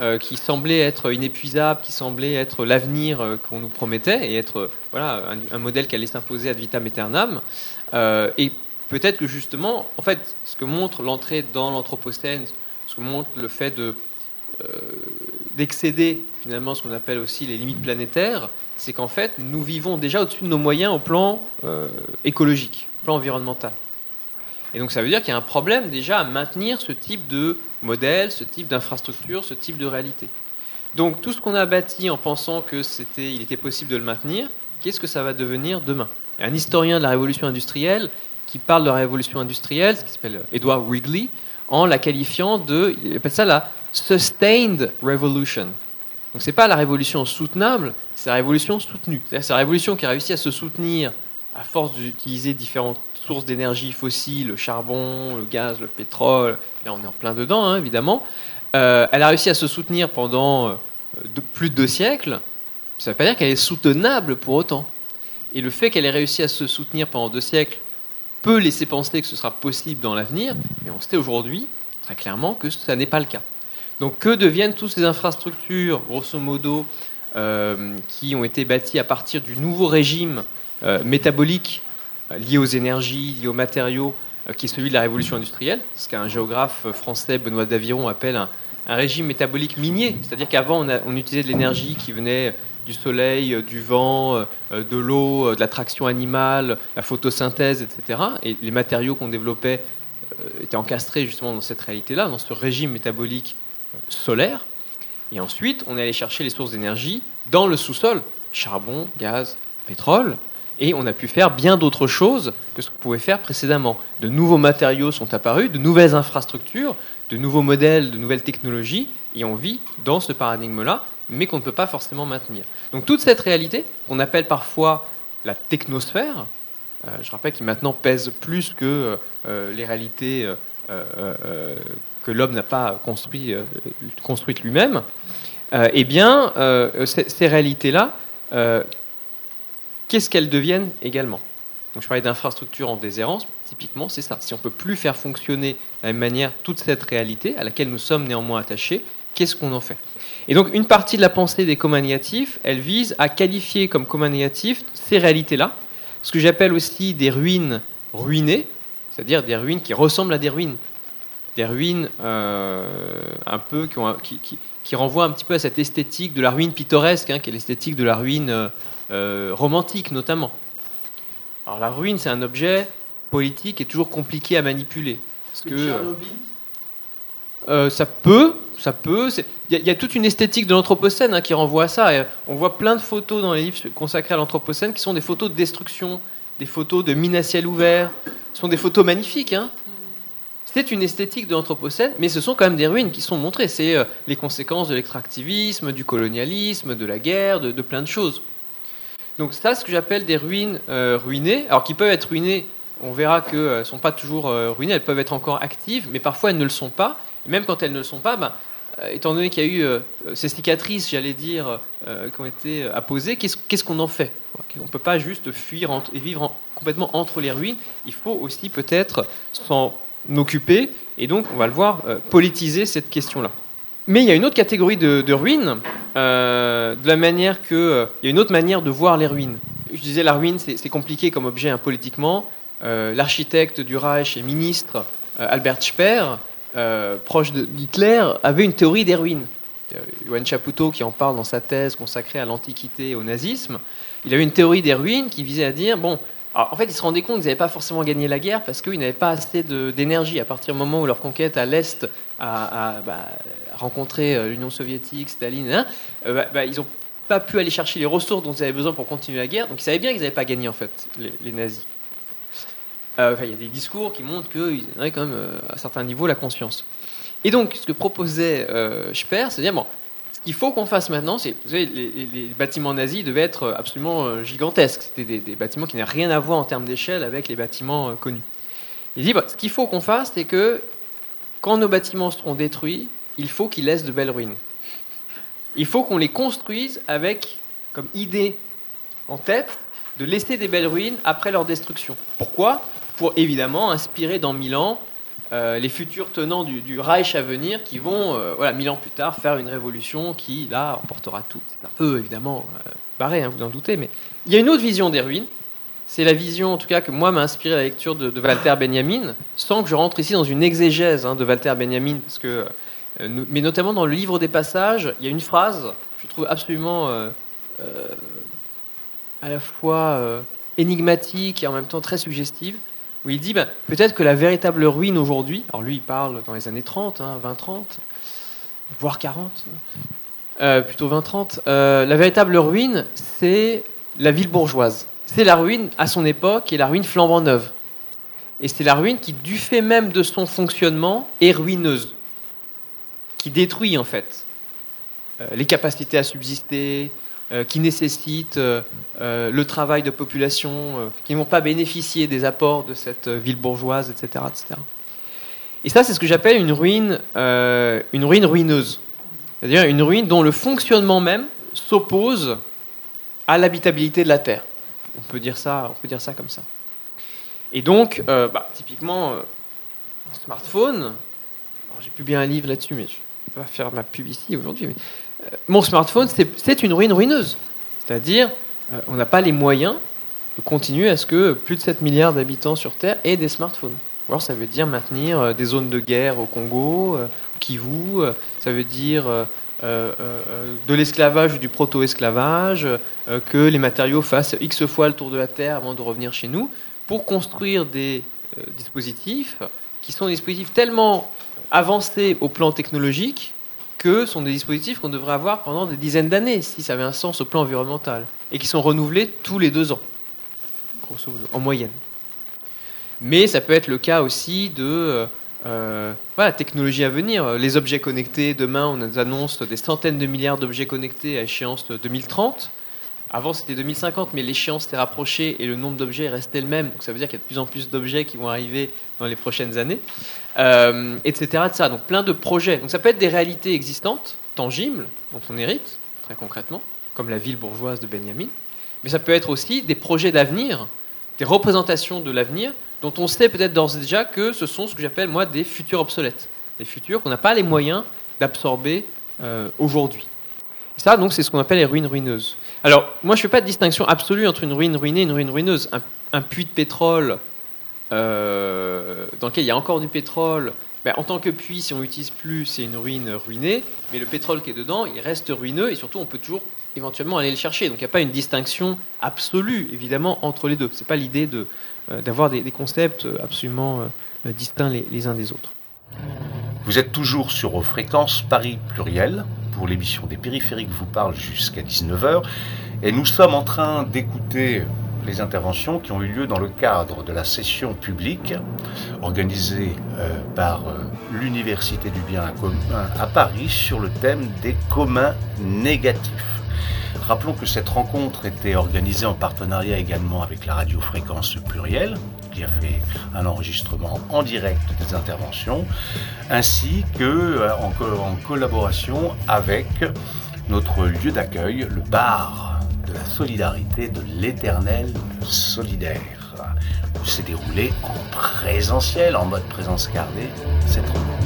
euh, qui semblait être inépuisable, qui semblait être l'avenir qu'on nous promettait, et être voilà un, modèle qui allait s'imposer ad vitam aeternam. et peut-être que justement, en fait, ce que montre l'entrée dans l'anthropocène, ce que montre le fait de d'excéder finalement ce qu'on appelle aussi les limites planétaires, c'est qu'en fait, nous vivons déjà au-dessus de nos moyens au plan euh, écologique, au plan environnemental. Et donc ça veut dire qu'il y a un problème déjà à maintenir ce type de modèle, ce type d'infrastructure, ce type de réalité. Donc tout ce qu'on a bâti en pensant que c'était, il était possible de le maintenir, qu'est-ce que ça va devenir demain? Un historien de la révolution industrielle qui parle de la révolution industrielle, qui s'appelle Edward Wrigley, en la qualifiant de, il appelle ça la sustained revolution. Donc c'est pas la révolution soutenable, c'est la révolution soutenue. C'est la révolution qui a réussi à se soutenir à force d'utiliser différentes sources d'énergie fossiles, le charbon, le gaz, le pétrole. Là, on est en plein dedans, hein, évidemment. Euh, elle a réussi à se soutenir pendant euh, plus de deux siècles. Ça ne veut pas dire qu'elle est soutenable pour autant. Et le fait qu'elle ait réussi à se soutenir pendant deux siècles peut laisser penser que ce sera possible dans l'avenir, mais on sait aujourd'hui très clairement que ça n'est pas le cas. Donc que deviennent toutes ces infrastructures, grosso modo, euh, qui ont été bâties à partir du nouveau régime métabolique lié aux énergies, lié aux matériaux, qui est celui de la révolution industrielle, ce qu'un géographe français, Benoît Daviron, appelle un, régime métabolique minier. C'est-à-dire qu'avant, on, on, utilisait de l'énergie qui venait du soleil, du vent, de l'eau, de la traction animale, la photosynthèse, etc. Et les matériaux qu'on développait étaient encastrés justement dans cette réalité-là, dans ce régime métabolique solaire. Et ensuite, on est allé chercher les sources d'énergie dans le sous-sol, charbon, gaz, pétrole. Et on a pu faire bien d'autres choses que ce qu'on pouvait faire précédemment. De nouveaux matériaux sont apparus, de nouvelles infrastructures, de nouveaux modèles, de nouvelles technologies, et on vit dans ce paradigme-là, mais qu'on ne peut pas forcément maintenir. Donc toute cette réalité, qu'on appelle parfois la technosphère, euh, je rappelle qu'il maintenant pèse plus que euh, les réalités euh, que l'homme n'a pas construit, euh, construite lui-même, euh, eh bien, euh, ces, réalités-là, qu'est-ce qu'elles deviennent également. Je parlais d'infrastructures en déshérence, typiquement, c'est ça. Si on ne peut plus faire fonctionner de la même manière toute cette réalité, à laquelle nous sommes néanmoins attachés, qu'est-ce qu'on en fait? Et donc, une partie de la pensée des communs négatifs, elle vise à qualifier comme communs négatifs ces réalités-là, ce que j'appelle aussi des ruines ruinées, c'est-à-dire des ruines qui ressemblent à des ruines. Des ruines euh, un peu qui, qui, renvoient un petit peu à cette esthétique de la ruine pittoresque, hein, qui est l'esthétique de la ruine euh, euh, romantique notamment. Alors la ruine, c'est un objet politique et toujours compliqué à manipuler. Parce que, ça peut, ça peut. Il y, a toute une esthétique de l'anthropocène hein, qui renvoie à ça. Et on voit plein de photos dans les livres consacrés à l'anthropocène qui sont des photos de destruction, des photos de mines à ciel ouvert. Ce sont des photos magnifiques. Hein c'est une esthétique de l'Anthropocène, mais ce sont quand même des ruines qui sont montrées. C'est euh, les conséquences de l'extractivisme, du colonialisme, de la guerre, de, plein de choses. Donc ça, ce que j'appelle des ruines euh, ruinées, alors qui peuvent être ruinées, on verra qu'elles euh, ne sont pas toujours ruinées, elles peuvent être encore actives, mais parfois elles ne le sont pas. Et même quand elles ne le sont pas, ben, étant donné qu'il y a eu ces cicatrices, j'allais dire, qui ont été apposées, qu'est-ce qu'on en fait? On ne peut pas juste fuir et vivre complètement entre les ruines. Il faut aussi peut-être s'en m'occuper et donc, on va le voir, euh, politiser cette question-là. Mais il y a une autre catégorie de, ruines, euh, de la manière que. Euh, il y a une autre manière de voir les ruines. Je disais, la ruine, c'est compliqué comme objet hein, politiquement. L'architecte du Reich et ministre, Albert Speer, proche d'Hitler, avait une théorie des ruines. Johann Chapoutot, qui en parle dans sa thèse consacrée à l'Antiquité et au nazisme, il avait une théorie des ruines qui visait à dire bon, en fait, ils se rendaient compte qu'ils n'avaient pas forcément gagné la guerre parce qu'ils n'avaient pas assez d'énergie. À partir du moment où leur conquête à l'Est a, bah, rencontré euh, l'Union soviétique, Staline, hein, euh, bah, bah, ils n'ont pas pu aller chercher les ressources dont ils avaient besoin pour continuer la guerre. Donc ils savaient bien qu'ils n'avaient pas gagné, en fait, les, nazis. Euh, il y a des discours qui montrent qu'ils auraient quand même euh, à certains niveaux la conscience. Et donc, ce que proposait euh, c'est dire bon, ce qu'il faut qu'on fasse maintenant, c'est vous savez, les, bâtiments nazis devaient être absolument gigantesques. C'était des, des, bâtiments qui n'avaient rien à voir en termes d'échelle avec les bâtiments connus. Il dit bah, ce qu'il faut qu'on fasse, c'est que quand nos bâtiments seront détruits, il faut qu'ils laissent de belles ruines. Il faut qu'on les construise avec comme idée en tête de laisser des belles ruines après leur destruction. Pourquoi? Pour évidemment inspirer dans mille ans euh, les futurs tenants du, Reich à venir qui vont, euh, voilà, mille ans plus tard, faire une révolution qui, là, emportera tout. C'est un peu, évidemment, euh, barré, hein, vous en doutez, mais il y a une autre vision des ruines. C'est la vision, en tout cas, que moi m'a inspiré la lecture de, Walter Benjamin, sans que je rentre ici dans une exégèse hein, de Walter Benjamin, parce que, mais notamment dans le livre des passages, il y a une phrase, je trouve absolument à la fois euh, énigmatique et en même temps très suggestive, où il dit ben, peut-être que la véritable ruine aujourd'hui, alors lui il parle dans les années 30, 20-30, hein, voire 40, euh, plutôt 20-30, euh, la véritable ruine c'est la ville bourgeoise. C'est la ruine à son époque et la ruine flambant neuve. Et c'est la ruine qui, du fait même de son fonctionnement, est ruineuse, qui détruit en fait les capacités à subsister, euh, qui nécessitent euh, euh, le travail de population, qui ne vont pas bénéficier des apports de cette ville bourgeoise, etc. etc. Et ça, c'est ce que j'appelle une ruine, une ruine ruineuse. C'est-à-dire une ruine dont le fonctionnement même s'oppose à l'habitabilité de la Terre. On peut dire ça, on peut dire ça comme ça. Et donc, bah, typiquement, un smartphone, j'ai bien un livre là-dessus, mais je ne vais pas faire ma pub ici aujourd'hui, mais mon smartphone, c'est une ruine ruineuse. C'est-à-dire, euh, on n'a pas les moyens de continuer à ce que plus de 7 milliards d'habitants sur Terre aient des smartphones. Alors ça veut dire maintenir euh, des zones de guerre au Congo, euh, au Kivu, ça veut dire de l'esclavage ou du proto-esclavage, que les matériaux fassent X fois le tour de la Terre avant de revenir chez nous, pour construire des dispositifs qui sont des dispositifs tellement avancés au plan technologique que sont des dispositifs qu'on devrait avoir pendant des dizaines d'années, si ça avait un sens au plan environnemental, et qui sont renouvelés tous les deux ans, grosso modo, en moyenne. Mais ça peut être le cas aussi de euh, voilà, technologie à venir. Les objets connectés, demain, on nous annonce des centaines de milliards d'objets connectés à échéance 2030. Avant, c'était 2050, mais l'échéance s'est rapprochée et le nombre d'objets est resté le même. Donc ça veut dire qu'il y a de plus en plus d'objets qui vont arriver dans les prochaines années, etc., etc. Donc plein de projets. Donc ça peut être des réalités existantes, tangibles, dont on hérite, très concrètement, comme la ville bourgeoise de Benjamin. Mais ça peut être aussi des projets d'avenir, des représentations de l'avenir, dont on sait peut-être d'ores et déjà que ce sont ce que j'appelle, moi, des futurs obsolètes. Des futurs qu'on n'a pas les moyens d'absorber euh, aujourd'hui. Ça, donc, c'est ce qu'on appelle les ruines ruineuses. Alors, moi, je ne fais pas de distinction absolue entre une ruine ruinée et une ruine ruineuse. Un, puits de pétrole euh, dans lequel il y a encore du pétrole, ben, en tant que puits, si on n'utilise plus, c'est une ruine ruinée. Mais le pétrole qui est dedans, il reste ruineux et surtout, on peut toujours éventuellement aller le chercher. Donc, il n'y a pas une distinction absolue, évidemment, entre les deux. Ce n'est pas l'idée de, d'avoir des, concepts absolument euh, distincts les, uns des autres. Vous êtes toujours sur Fréquences Paris Pluriel pour l'émission des périphériques vous parle jusqu'à 19h. Et nous sommes en train d'écouter les interventions qui ont eu lieu dans le cadre de la session publique organisée euh, par euh, l'Université du bien commun à Paris sur le thème des communs négatifs. Rappelons que cette rencontre était organisée en partenariat également avec la radiofréquence plurielle, qui a fait un enregistrement en direct des interventions, ainsi que euh, en, collaboration avec notre lieu d'accueil, le bar de la solidarité de l'éternel solidaire, où s'est déroulé en présentiel, en mode présence carnée, cette rencontre.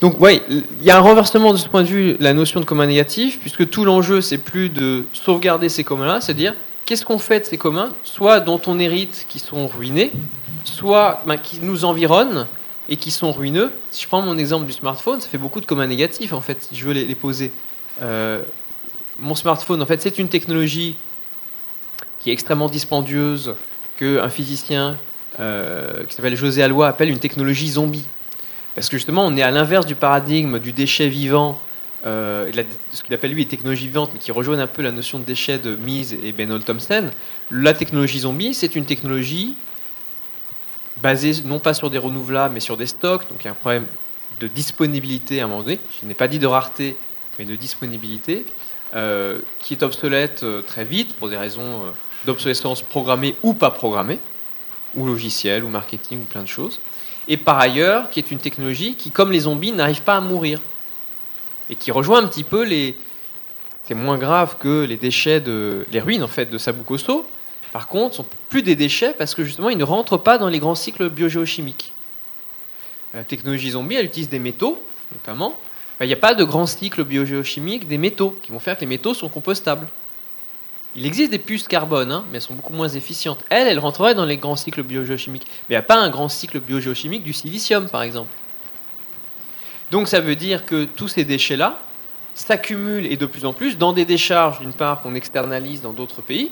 Donc, oui, il y a un renversement de ce point de vue, la notion de commun négatif, puisque tout l'enjeu, c'est plus de sauvegarder ces communs-là, c'est-à-dire qu'est-ce qu'on fait de ces communs, soit dont on hérite qui sont ruinés, soit ben, qui nous environnent et qui sont ruineux. Si je prends mon exemple du smartphone, ça fait beaucoup de communs négatifs, en fait, si je veux les, poser. Euh, mon smartphone, en fait, c'est une technologie qui est extrêmement dispendieuse, qu'un physicien euh, qui s'appelle José Allois appelle une technologie zombie. Parce que justement, on est à l'inverse du paradigme du déchet vivant, euh, ce qu'il appelle lui les technologies vivantes, mais qui rejoignent un peu la notion de déchet de Mise et Benol Thompson. La technologie zombie, c'est une technologie basée non pas sur des renouvelables, mais sur des stocks. Donc il y a un problème de disponibilité à un moment donné. Je n'ai pas dit de rareté, mais de disponibilité, euh, qui est obsolète euh, très vite pour des raisons d'obsolescence programmée ou pas programmée, ou logicielle, ou marketing, ou plein de choses et par ailleurs, qui est une technologie qui, comme les zombies, n'arrive pas à mourir. Et qui rejoint un petit peu les. C'est moins grave que les déchets de. les ruines, en fait, de Sabukoso. Par contre, sont plus des déchets parce que justement, ils ne rentrent pas dans les grands cycles biogéochimiques. La technologie zombie, elle utilise des métaux, notamment. Il n'y a pas de grand cycle biogéochimique des métaux qui vont faire que les métaux sont compostables. Il existe des puces carbone, hein, mais elles sont beaucoup moins efficientes. Elles, elles rentreraient dans les grands cycles biogéochimiques. Mais il n'y a pas un grand cycle biogéochimique du silicium, par exemple. Donc ça veut dire que tous ces déchets-là s'accumulent et de plus en plus dans des décharges, d'une part, qu'on externalise dans d'autres pays.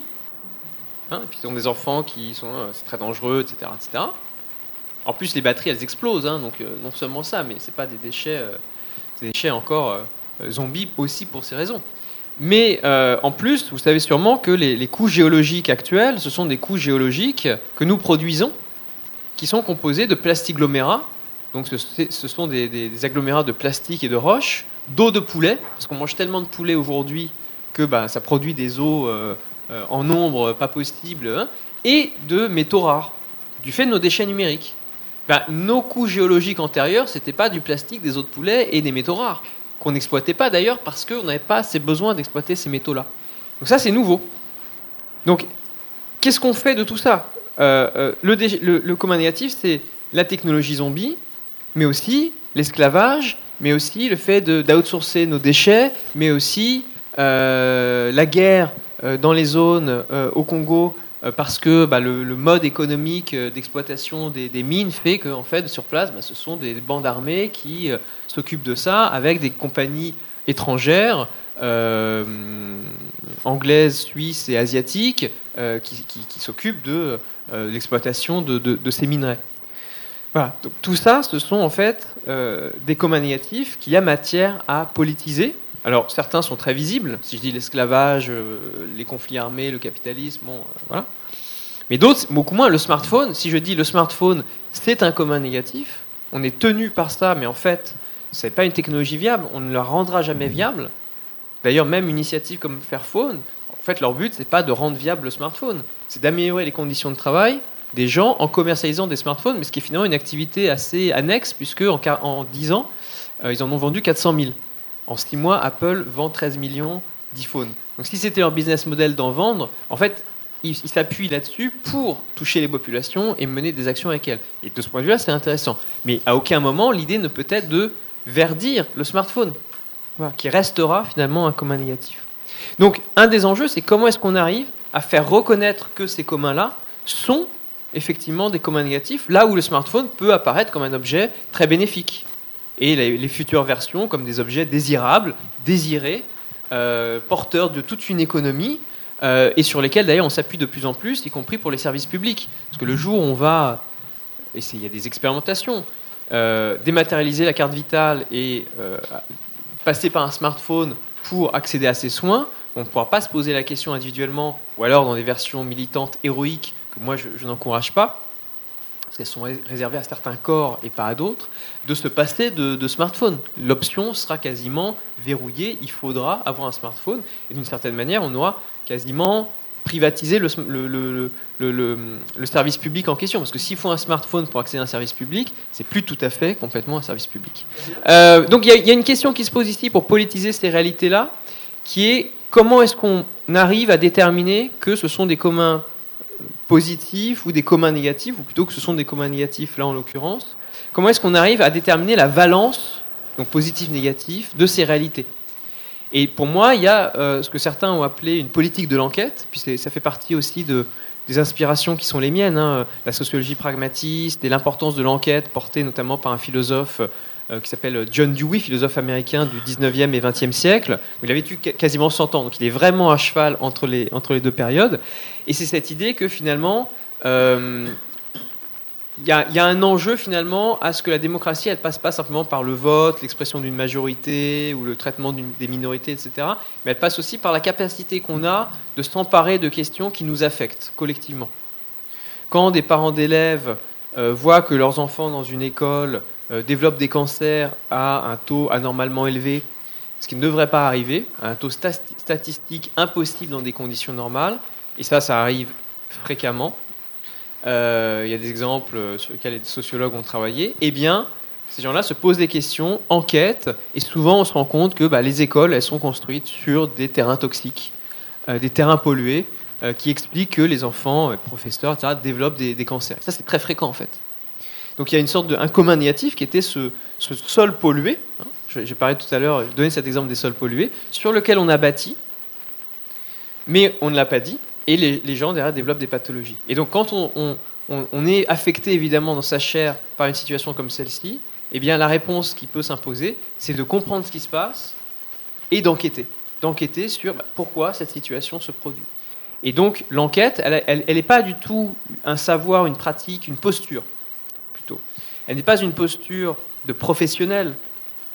Hein, puis ils ont des enfants qui sont, euh, c'est très dangereux, etc., etc. En plus, les batteries, elles explosent, hein, donc euh, non seulement ça, mais c'est pas des déchets, euh, des déchets encore zombies aussi pour ces raisons. Mais euh, en plus, vous savez sûrement que les, couches géologiques actuelles, ce sont des couches géologiques que nous produisons, qui sont composées de plastiglomérats. Donc ce, sont des, agglomérats de plastique et de roches, d'eau de poulet, parce qu'on mange tellement de poulet aujourd'hui que bah, ça produit des eaux euh, euh, en nombre pas possible, hein, et de métaux rares, du fait de nos déchets numériques. Ben, nos couches géologiques antérieures, ce n'était pas du plastique, des eaux de poulet et des métaux rares qu'on n'exploitait pas d'ailleurs parce qu'on n'avait pas assez besoin d'exploiter ces métaux-là. Donc ça, c'est nouveau. Donc, qu'est-ce qu'on fait de tout ça? Euh, euh, le, commun négatif, c'est la technologie zombie, mais aussi l'esclavage, mais aussi le fait d'outsourcer nos déchets, mais aussi euh, la guerre dans les zones au Congo parce que bah, le, mode économique euh, d'exploitation des, mines fait qu'en fait, sur place, bah, ce sont des bandes armées qui euh, s'occupent de ça avec des compagnies étrangères, anglaises, suisses et asiatiques, qui, s'occupent de l'exploitation de, ces minerais. Voilà. tout ça, ce sont en fait des communs négatifs qui a matière à politiser. Alors certains sont très visibles, si je dis l'esclavage, euh, les conflits armés, le capitalisme, bon, euh, voilà. Mais d'autres, beaucoup moins. Le smartphone, si je dis le smartphone, c'est un commun négatif, on est tenu par ça, mais en fait, ce n'est pas une technologie viable, on ne la rendra jamais viable. D'ailleurs, même une initiative comme Fairphone, en fait, leur but, c'est pas de rendre viable le smartphone, c'est d'améliorer les conditions de travail des gens en commercialisant des smartphones, mais ce qui est finalement une activité assez annexe, puisque en, en 10 ans, euh, ils en ont vendu 400 000. En 6 mois, Apple vend 13 millions d'iPhones. Donc si c'était leur business model d'en vendre, en fait, ils s'appuient là-dessus pour toucher les populations et mener des actions avec elles. Et de ce point de vue-là, c'est intéressant. Mais à aucun moment, l'idée ne peut être de verdir le smartphone, qui restera finalement un commun négatif. Donc, un des enjeux, c'est comment est-ce qu'on arrive à faire reconnaître que ces communs-là sont effectivement des communs négatifs, là où le smartphone peut apparaître comme un objet très bénéfique et les, futures versions comme des objets désirables, désirés, euh, porteurs de toute une économie, euh, et sur lesquels d'ailleurs on s'appuie de plus en plus, y compris pour les services publics. Parce que le jour où on va, et il y a des expérimentations, euh, dématérialiser la carte vitale et passer par un smartphone pour accéder à ces soins, on ne pourra pas se poser la question individuellement, ou alors dans des versions militantes héroïques que moi je n'encourage pas, parce qu'elles sont réservées à certains corps et pas à d'autres, de se passer de, smartphone. L'option sera quasiment verrouillée, il faudra avoir un smartphone, et d'une certaine manière, on aura quasiment privatisé le, service public en question. Parce que s'il faut un smartphone pour accéder à un service public, c'est plus tout à fait complètement un service public. Euh, donc il y, a une question qui se pose ici pour politiser ces réalités-là, qui est comment est-ce qu'on arrive à déterminer que ce sont des communs positifs ou des communs négatifs, ou plutôt que ce sont des communs négatifs là en l'occurrence, comment est-ce qu'on arrive à déterminer la valence donc positif, négatif, de ces réalités? Et pour moi, il y a euh, ce que certains ont appelé une politique de l'enquête, puis ça fait partie aussi de, des inspirations qui sont les miennes, hein, la sociologie pragmatiste et l'importance de l'enquête portée notamment par un philosophe qui s'appelle John Dewey, philosophe américain du 19e et 20e siècle. Il a vécu quasiment 100 ans, donc il est vraiment à cheval entre les, entre les deux périodes. Et c'est cette idée que finalement, euh, il y, a, un enjeu finalement à ce que la démocratie, elle passe pas simplement par le vote, l'expression d'une majorité ou le traitement des minorités, etc. Mais elle passe aussi par la capacité qu'on a de s'emparer de questions qui nous affectent collectivement. Quand des parents d'élèves euh, voient que leurs enfants dans une école euh, développent des cancers à un taux anormalement élevé, ce qui ne devrait pas arriver, à un taux statistique impossible dans des conditions normales, et ça, ça arrive fréquemment, euh, il y a des exemples sur lesquels les sociologues ont travaillé, eh bien, ces gens-là se posent des questions, enquêtent, et souvent on se rend compte que bah, les écoles, elles sont construites sur des terrains toxiques, euh, des terrains pollués, euh, qui expliquent que les enfants, les professeurs, etc., développent des, cancers. Ça, c'est très fréquent en fait. Donc il y a une sorte de un commun négatif qui était ce, sol pollué. Hein, j'ai parlé tout à l'heure, donné cet exemple des sols pollués, sur lequel on a bâti, mais on ne l'a pas dit, et les, gens derrière développent des pathologies. Et donc quand on, est affecté évidemment dans sa chair par une situation comme celle-ci, eh bien la réponse qui peut s'imposer, c'est de comprendre ce qui se passe et d'enquêter. D'enquêter sur bah, pourquoi cette situation se produit. Et donc l'enquête, elle n'est pas du tout un savoir, une pratique, une posture, Elle n'est pas une posture de professionnel,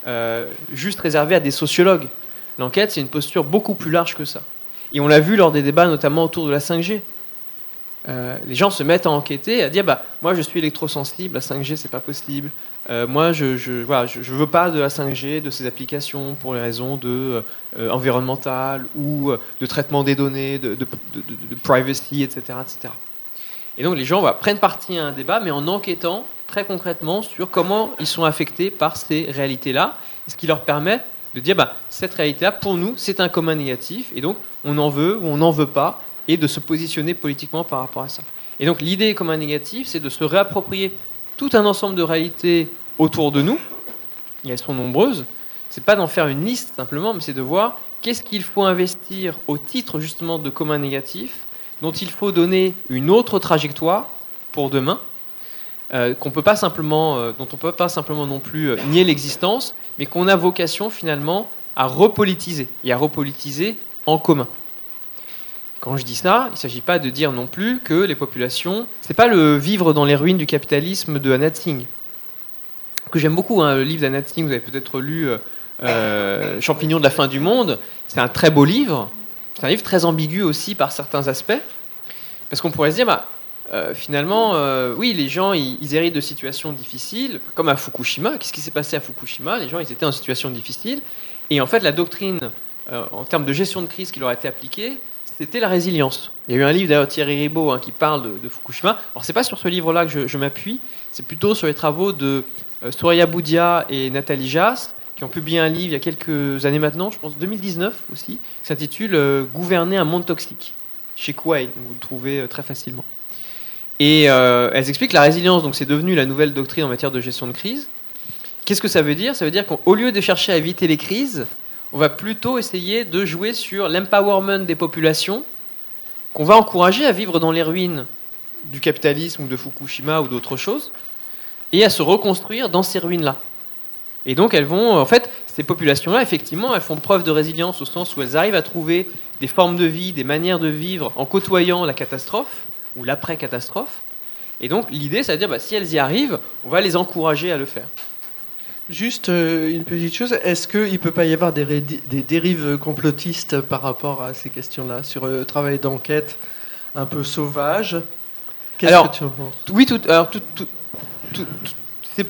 euh, juste réservée à des sociologues. L'enquête, c'est une posture beaucoup plus large que ça. Et on l'a vu lors des débats, notamment autour de la 5G. Euh, les gens se mettent à enquêter, à dire bah moi je suis électrosensible, la 5G c'est pas possible. Euh, moi je je, voilà, je veux pas de la 5G, de ces applications pour les raisons de euh, environnementales ou de traitement des données, de, privacy, etc., etc. Et donc les gens voilà, prennent partie à un débat, mais en enquêtant très concrètement sur comment ils sont affectés par ces réalités-là, ce qui leur permet de dire bah, cette réalité-là, pour nous, c'est un commun négatif, et donc on en veut ou on n'en veut pas, et de se positionner politiquement par rapport à ça. Et donc l'idée commun négatif, c'est de se réapproprier tout un ensemble de réalités autour de nous, et elles sont nombreuses, c'est pas d'en faire une liste simplement, mais c'est de voir qu'est-ce qu'il faut investir au titre justement de commun négatif, dont il faut donner une autre trajectoire pour demain, euh, qu'on peut pas simplement, euh, dont on peut pas simplement non plus euh, nier l'existence, mais qu'on a vocation finalement à repolitiser et à repolitiser en commun. Quand je dis ça, il ne s'agit pas de dire non plus que les populations, c'est pas le vivre dans les ruines du capitalisme de Anat Singh, que j'aime beaucoup, hein, le livre d'Anat Singh, vous avez peut-être lu Champignons de la fin du monde, c'est un très beau livre, c'est un livre très ambigu aussi par certains aspects, parce qu'on pourrait se dire, bah, euh, finalement, euh, oui, les gens, ils, héritent de situations difficiles, comme à Fukushima. Qu'est-ce qui s'est passé à Fukushima? Les gens, ils étaient en situation difficile. Et en fait, la doctrine, euh, en termes de gestion de crise qui leur a été appliquée, c'était la résilience. Il y a eu un livre d'ailleurs Thierry Ribaud hein, qui parle de, Fukushima. Alors c'est pas sur ce livre-là que je, m'appuie, c'est plutôt sur les travaux de Soraya Boudia et Nathalie Jass, qui ont publié un livre il y a quelques années maintenant, je pense 2019 aussi, qui s'intitule Gouverner un monde toxique chez Kuwait. Vous le trouvez très facilement. Et euh, elles expliquent la résilience, donc c'est devenu la nouvelle doctrine en matière de gestion de crise. Qu'est-ce que ça veut dire? Ça veut dire qu'au lieu de chercher à éviter les crises, on va plutôt essayer de jouer sur l'empowerment des populations, qu'on va encourager à vivre dans les ruines du capitalisme ou de Fukushima ou d'autres choses, et à se reconstruire dans ces ruines-là. Et donc elles vont, en fait, ces populations-là, effectivement, elles font preuve de résilience au sens où elles arrivent à trouver des formes de vie, des manières de vivre en côtoyant la catastrophe, ou l'après-catastrophe. Et donc l'idée, c'est de dire, bah, si elles y arrivent, on va les encourager à le faire. Juste euh, une petite chose, est-ce qu'il ne peut pas y avoir des, des, dérives complotistes par rapport à ces questions-là, sur le travail d'enquête un peu sauvage? Alors, que tu oui, tout, alors tout, tout, tout c'est,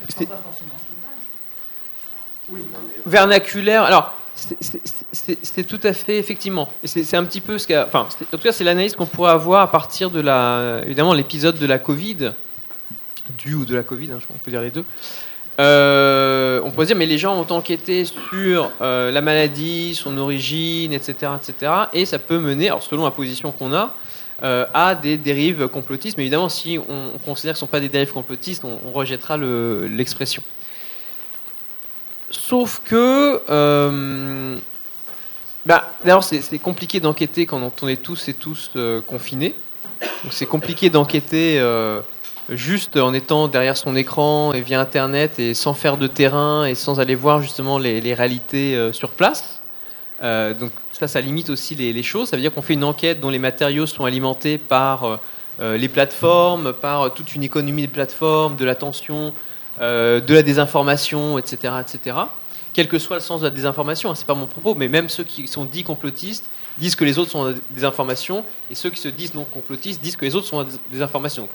vernaculaire. Alors, c'est tout à fait, effectivement. C'est un petit peu ce qu'a. Enfin, en tout cas, c'est l'analyse qu'on pourrait avoir à partir de la. Évidemment, l'épisode de la Covid, du ou de la Covid, hein, je pense qu'on peut dire les deux. Euh, on pourrait dire, mais les gens ont enquêté sur euh, la maladie, son origine, etc., etc. Et ça peut mener, alors selon la position qu'on a, euh, à des dérives complotistes. Mais évidemment, si on, considère que ce ne sont pas des dérives complotistes, on rejettera l'expression sauf que, euh, bah, d'abord, c'est compliqué d'enquêter quand on est tous et tous euh, confinés. C'est compliqué d'enquêter euh, juste en étant derrière son écran et via Internet et sans faire de terrain et sans aller voir justement les, réalités euh, sur place. Donc ça, ça limite aussi les, choses. Ça veut dire qu'on fait une enquête dont les matériaux sont alimentés par les plateformes, par toute une économie des plateformes, de l'attention, euh, de la désinformation, etc., etc. Quel que soit le sens de la désinformation, hein, c'est pas mon propos, mais même ceux qui sont dits complotistes disent que les autres sont des informations, et ceux qui se disent non complotistes disent que les autres sont des informations.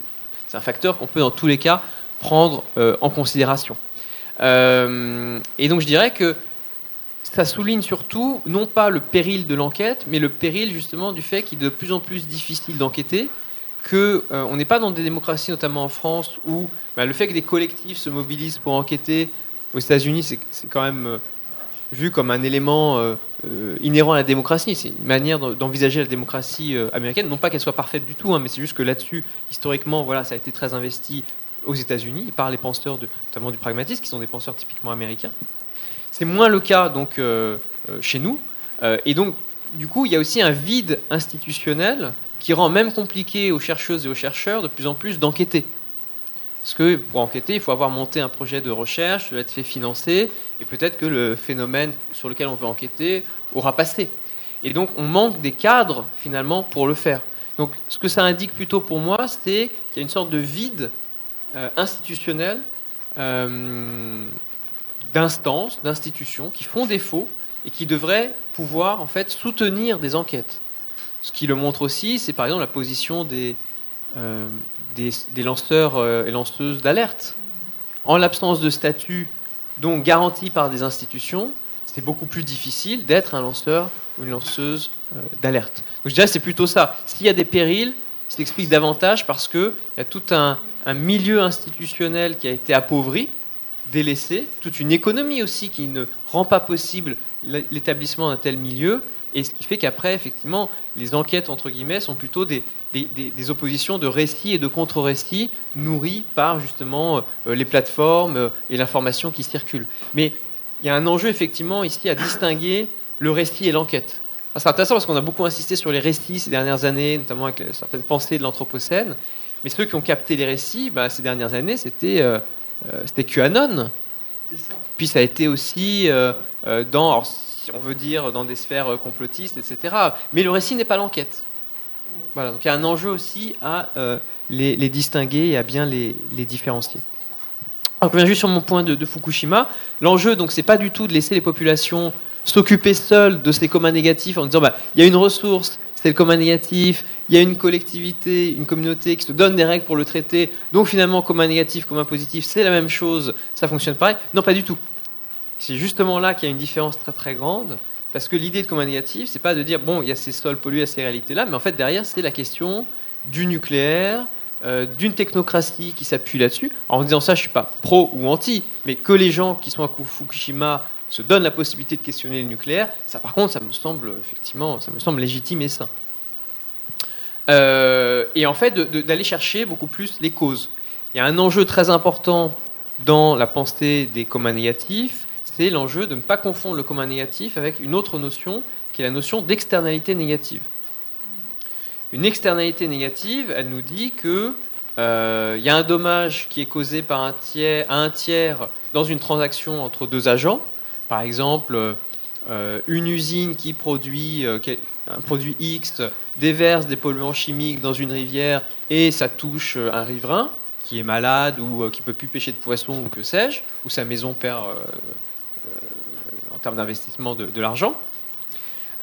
C'est un facteur qu'on peut dans tous les cas prendre euh, en considération. Euh, et donc je dirais que ça souligne surtout non pas le péril de l'enquête, mais le péril justement du fait qu'il est de plus en plus difficile d'enquêter, que euh, on n'est pas dans des démocraties, notamment en France, où bah, le fait que des collectifs se mobilisent pour enquêter aux États-Unis, c'est quand même euh, vu comme un élément euh, euh, inhérent à la démocratie. C'est une manière d'en- d'envisager la démocratie américaine. Non pas qu'elle soit parfaite du tout, hein, mais c'est juste que là-dessus, historiquement, voilà, ça a été très investi aux États-Unis par les penseurs, notamment du pragmatisme, qui sont des penseurs typiquement américains. C'est moins le cas donc chez nous. Et donc, du coup, il y a aussi un vide institutionnel qui rend même compliqué aux chercheuses et aux chercheurs de plus en plus d'enquêter. Parce que pour enquêter, il faut avoir monté un projet de recherche, être fait financer, et peut-être que le phénomène sur lequel on veut enquêter aura passé. Et donc, on manque des cadres, finalement, pour le faire. Donc, ce que ça indique plutôt pour moi, c'est qu'il y a une sorte de vide euh, institutionnel euh, d'instances, d'institutions qui font défaut et qui devraient pouvoir, en fait, soutenir des enquêtes. Ce qui le montre aussi, c'est par exemple la position des, euh, des, lanceurs euh, et lanceuses d'alerte. En l'absence de statut, donc garanti par des institutions, c'est beaucoup plus difficile d'être un lanceur ou une lanceuse euh, d'alerte. Donc je dirais que c'est plutôt ça. S'il y a des périls, ça s'explique davantage parce qu'il y a tout un milieu institutionnel qui a été appauvri, délaissé, toute une économie aussi qui ne rend pas possible l'établissement d'un tel milieu, et ce qui fait qu'après, effectivement, les enquêtes, entre guillemets, sont plutôt des, des, des- oppositions de récits et de contre-récits nourris par, justement, euh, les plateformes euh, et l'information qui circule. Mais il y a un enjeu, effectivement, ici, à distinguer le récit et l'enquête. C'est intéressant parce qu'on a beaucoup insisté sur les récits ces dernières années, notamment avec certaines pensées de l'Anthropocène. Mais ceux qui ont capté les récits, bah, ces dernières années, c'était euh, euh, QAnon. Puis ça a été aussi euh, euh, dans, alors, si on veut dire, dans des sphères euh, complotistes, etc. Mais le récit n'est pas l'enquête. Voilà, donc il y a un enjeu aussi à euh, les, les distinguer et à bien les, les différencier. Alors, je reviens juste sur mon point de, de Fukushima. L'enjeu, donc, c'est pas du tout de laisser les populations s'occuper seules de ces communs négatifs en disant, bah, il y a une ressource, c'est le commun négatif, il y a une collectivité, une communauté qui se donne des règles pour le traiter, donc finalement, commun négatif, commun positif, c'est la même chose, ça fonctionne pareil. Non, pas du tout. C'est justement là qu'il y a une différence très très grande, parce que l'idée de commun négatif, c'est pas de dire, bon, il y a ces sols pollués, a ces réalités-là, mais en fait, derrière, c'est la question du nucléaire, euh, d'une technocratie qui s'appuie là-dessus. En disant ça, je suis pas pro ou anti, mais que les gens qui sont à Fukushima se donnent la possibilité de questionner le nucléaire, ça par contre, ça me semble effectivement, ça me semble légitime et sain. Euh, et en fait, d'aller chercher beaucoup plus les causes. Il y a un enjeu très important dans la pensée des communs négatifs, c'est l'enjeu de ne pas confondre le commun négatif avec une autre notion, qui est la notion d'externalité négative. Une externalité négative, elle nous dit que euh, il y a un dommage qui est causé par un tiers, à un tiers dans une transaction entre deux agents. Par exemple, euh, une usine qui produit euh, un produit X déverse des polluants chimiques dans une rivière et ça touche euh, un riverain qui est malade ou qui peut plus pêcher de poissons ou que sais-je, ou sa maison perd en termes d'investissement de l'argent.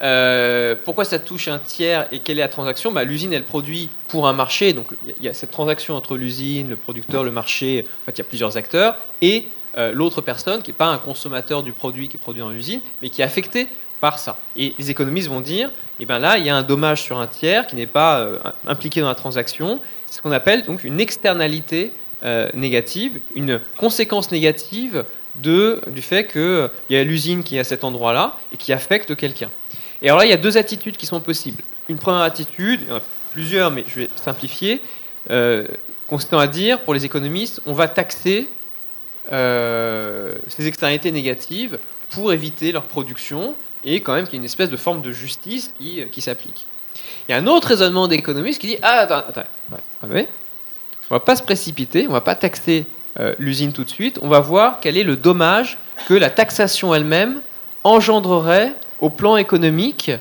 Euh, pourquoi ça touche un tiers et quelle est la transaction? Bah, L'usine, elle produit pour un marché, donc il y a- cette transaction entre l'usine, le producteur, le marché, en fait, il y a plusieurs acteurs, et euh, l'autre personne qui n'est pas un consommateur du produit qui est produit dans l'usine, mais qui est affecté par ça. Et les économistes vont dire, eh ben là, il y a un dommage sur un tiers qui n'est pas euh, impliqué dans la transaction. C'est ce qu'on appelle donc une externalité négative, une conséquence négative de, du fait qu'il y a l'usine qui est à cet endroit-là et qui affecte quelqu'un. Et alors là, il y a deux attitudes qui sont possibles. Une première attitude, il y en a plusieurs, mais je vais simplifier, euh, consistant à dire, pour les économistes, on va taxer euh, ces externalités négatives pour éviter leur production et quand même qu'il y ait une espèce de forme de justice qui, qui s'applique. Il y a un autre raisonnement d'économiste qui dit Ah, attends, attends, ouais, on va pas se précipiter, on va pas taxer euh, l'usine tout de suite, on va voir quel est le dommage que la taxation elle-même engendrerait au plan économique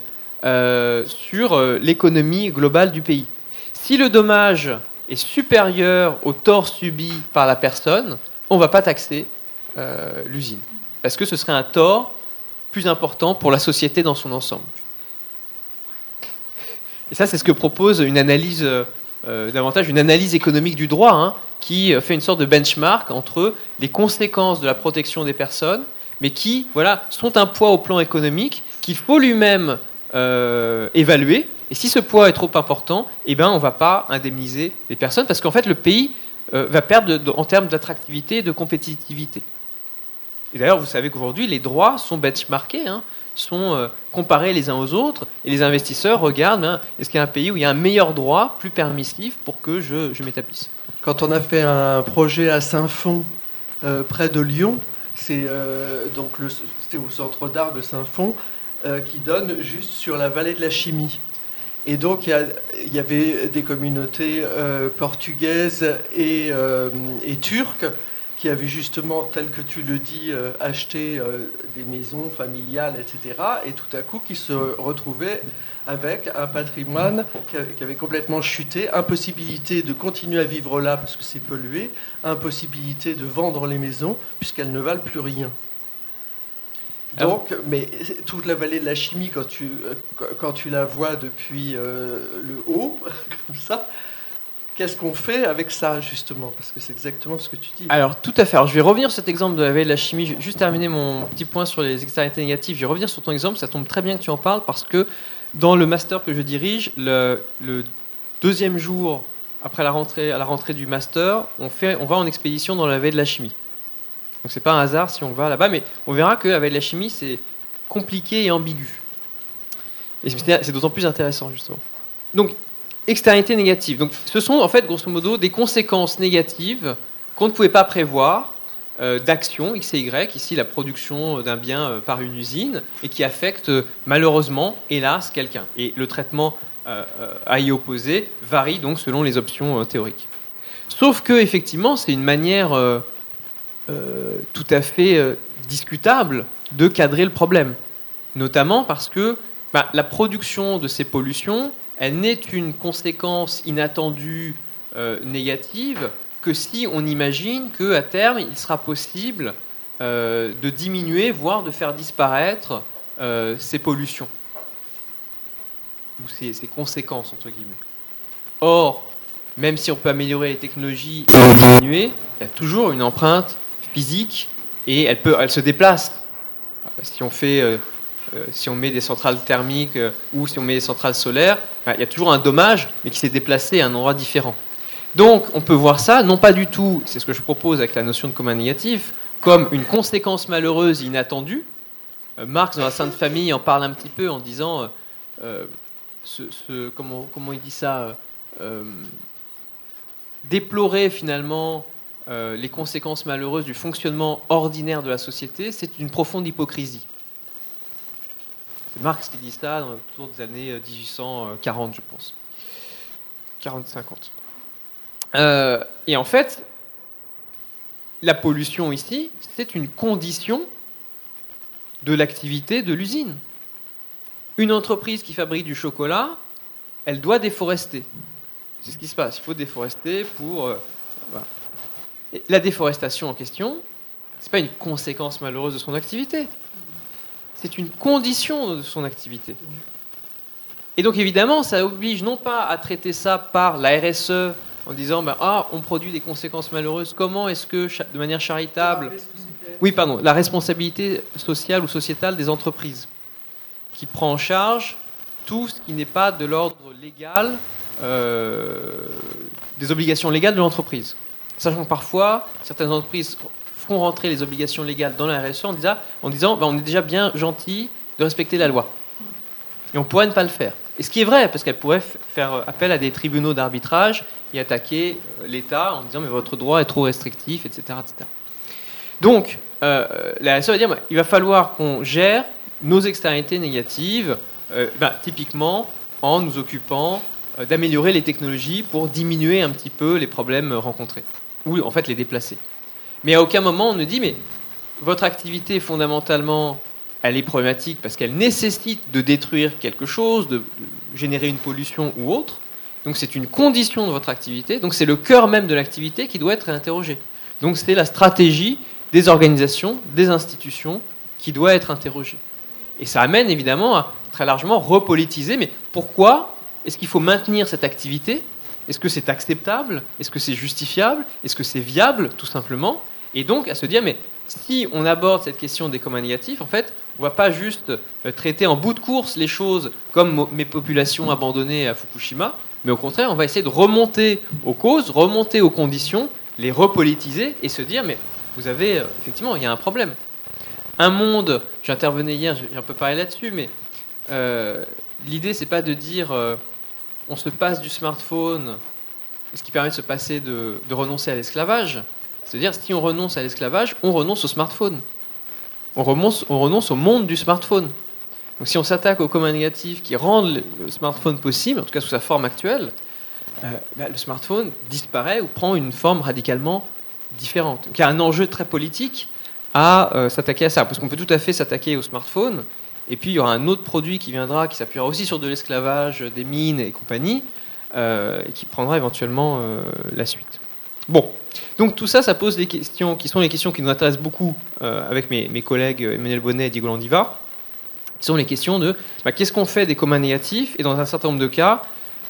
euh, sur euh, l'économie globale du pays. Si le dommage est supérieur au tort subi par la personne, on ne va pas taxer l'usine. Parce que ce serait un tort plus important pour la société dans son ensemble. Et ça, c'est ce que propose une analyse, davantage une analyse économique du droit, hein, qui fait une sorte de benchmark entre les conséquences de la protection des personnes, mais qui voilà, sont un poids au plan économique qu'il faut lui-même euh, évaluer. Et si ce poids est trop important, eh ben, on ne va pas indemniser les personnes, parce qu'en fait, le pays euh, va perdre en termes d'attractivité et de compétitivité. Et d'ailleurs, vous savez qu'aujourd'hui, les droits sont benchmarkés. Hein sont euh, comparés les uns aux autres et les investisseurs regardent hein, est-ce qu'il y a un pays où il y a un meilleur droit, plus permissif pour que je, je m'établisse? Quand on a fait un projet à Saint-Fond, près de Lyon, c'est euh, donc c'était au centre d'art de Saint-Fond qui donne juste sur la vallée de la chimie. Et donc il y, avait des communautés portugaises et, turques qui avaient justement, tel que tu le dis, euh, acheté euh, des maisons familiales, etc. Et tout à coup, qui se retrouvaient avec un patrimoine qui avait complètement chuté, impossibilité de continuer à vivre là parce que c'est pollué, impossibilité de vendre les maisons puisqu'elles ne valent plus rien. Ah Donc, mais toute la vallée de la chimie, quand tu, euh, quand tu la vois depuis le haut, [LAUGHS] comme ça, Qu'est-ce qu'on fait avec ça, justement? Parce que c'est exactement ce que tu dis. Alors, tout à fait. Alors, je vais revenir sur cet exemple de la veille de la chimie. Je vais juste terminer mon petit point sur les externalités négatives. Je vais revenir sur ton exemple. Ça tombe très bien que tu en parles parce que dans le master que je dirige, le, deuxième jour après la rentrée, à la rentrée du master, on, fait, on va en expédition dans la veille de la chimie. Donc, c'est pas un hasard si on va là-bas, mais on verra que la veille de la chimie, c'est compliqué et ambigu. Et c'est d'autant plus intéressant, justement. Donc, externalités négatives. Donc, ce sont en fait, grosso modo, des conséquences négatives qu'on ne pouvait pas prévoir d'actions X et Y, ici la production d'un bien euh, par une usine, et qui affectent euh, malheureusement, hélas, quelqu'un. Et le traitement à y opposer varie donc selon les options théoriques. Sauf que, effectivement, c'est une manière tout à fait discutable de cadrer le problème. Notamment parce que bah, la production de ces pollutions elle n'est une conséquence inattendue euh, négative que si on imagine qu'à terme, il sera possible euh, de diminuer, voire de faire disparaître euh, ces pollutions, ou ces, conséquences, entre guillemets. Or, même si on peut améliorer les technologies et les diminuer, il y a toujours une empreinte physique et elle, peut, elle se déplace. Si on fait euh, si on met des centrales thermiques ou si on met des centrales solaires, il y a toujours un dommage, mais qui s'est déplacé à un endroit différent. Donc on peut voir ça, non pas du tout, c'est ce que je propose avec la notion de commun négatif, comme une conséquence malheureuse inattendue. Euh, Marx, dans la Sainte Famille, en parle un petit peu en disant, ce, comment, comment, il dit ça, déplorer finalement les conséquences malheureuses du fonctionnement ordinaire de la société, c'est une profonde hypocrisie. C'est Marx qui dit ça autour des années 1840, euh, je pense. 40-50. Euh, et en fait, la pollution ici, c'est une condition de l'activité de l'usine. Une entreprise qui fabrique du chocolat, elle doit déforester. C'est ce qui se passe. Il faut déforester pour. Euh, la déforestation en question, ce n'est pas une conséquence malheureuse de son activité c'est une condition de son activité. Et donc évidemment, ça oblige non pas à traiter ça par la RSE en disant ben, ah on produit des conséquences malheureuses. Comment est-ce que de manière charitable Oui, pardon, la responsabilité sociale ou sociétale des entreprises qui prend en charge tout ce qui n'est pas de l'ordre légal, euh, des obligations légales de l'entreprise. Sachant que parfois, certaines entreprises font rentrer les obligations légales dans la RSE en disant, en disant ben, on est déjà bien gentil de respecter la loi. Et on pourrait ne pas le faire. Et ce qui est vrai, parce qu'elle pourrait faire appel à des tribunaux d'arbitrage et attaquer euh, l'État en disant mais votre droit est trop restrictif, etc. etc. Donc, euh, la RSE va dire, bah, il va falloir qu'on gère nos externalités négatives, euh, bah, typiquement en nous occupant euh, d'améliorer les technologies pour diminuer un petit peu les problèmes rencontrés, ou en fait les déplacer. Mais à aucun moment on ne dit, mais votre activité fondamentalement, elle est problématique parce qu'elle nécessite de détruire quelque chose, de générer une pollution ou autre. Donc c'est une condition de votre activité, donc c'est le cœur même de l'activité qui doit être interrogé. Donc c'est la stratégie des organisations, des institutions qui doit être interrogée. Et ça amène évidemment à très largement repolitiser, mais pourquoi est-ce qu'il faut maintenir cette activité? Est-ce que c'est acceptable? Est-ce que c'est justifiable? Est-ce que c'est viable, tout simplement? Et donc à se dire, mais si on aborde cette question des communs négatifs, en fait, on ne va pas juste euh, traiter en bout de course les choses comme mes populations abandonnées à Fukushima, mais au contraire, on va essayer de remonter aux causes, remonter aux conditions, les repolitiser et se dire, mais vous avez, euh, effectivement, il y a un problème. Un monde, j'intervenais hier, j'ai un peu parlé là-dessus, mais euh, l'idée, c'est pas de dire, euh, on se passe du smartphone, ce qui permet de se passer de, de renoncer à l'esclavage. C'est-à-dire, si on renonce à l'esclavage, on renonce au smartphone. On renonce, on renonce au monde du smartphone. Donc si on s'attaque aux communs négatifs qui rendent le smartphone possible, en tout cas sous sa forme actuelle, euh, bah, le smartphone disparaît ou prend une forme radicalement différente. Donc il y a un enjeu très politique à euh, s'attaquer à ça, parce qu'on peut tout à fait s'attaquer au smartphone, et puis il y aura un autre produit qui viendra, qui s'appuiera aussi sur de l'esclavage, des mines et compagnie, euh, et qui prendra éventuellement euh, la suite. Bon, donc tout ça, ça pose des questions qui sont les questions qui nous intéressent beaucoup euh, avec mes, mes, collègues Emmanuel Bonnet et Diego Landiva, qui sont les questions de bah, qu'est-ce qu'on fait des communs négatifs, et dans un certain nombre de cas,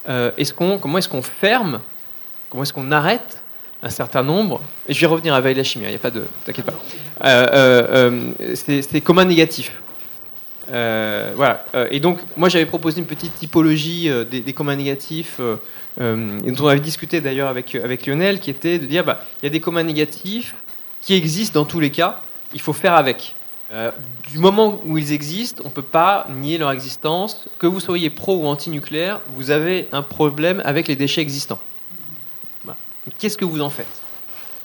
euh, est-ce qu'on, comment est-ce qu'on ferme, comment est-ce qu'on arrête un certain nombre, et je vais revenir à Veille la chimie, il n'y a pas de, t'inquiète pas, euh, euh, c'est, c'est commun négatif. Euh, voilà. et donc, moi, j'avais proposé une petite typologie des, des communs négatifs, dont on avait discuté d'ailleurs avec, Lionel, qui était de dire, bah, il y a des communs négatifs qui existent dans tous les cas, il faut faire avec. Euh, du moment où ils existent, on ne peut pas nier leur existence. Que vous soyez pro ou anti-nucléaire, vous avez un problème avec les déchets existants. Qu'est-ce que vous en faites?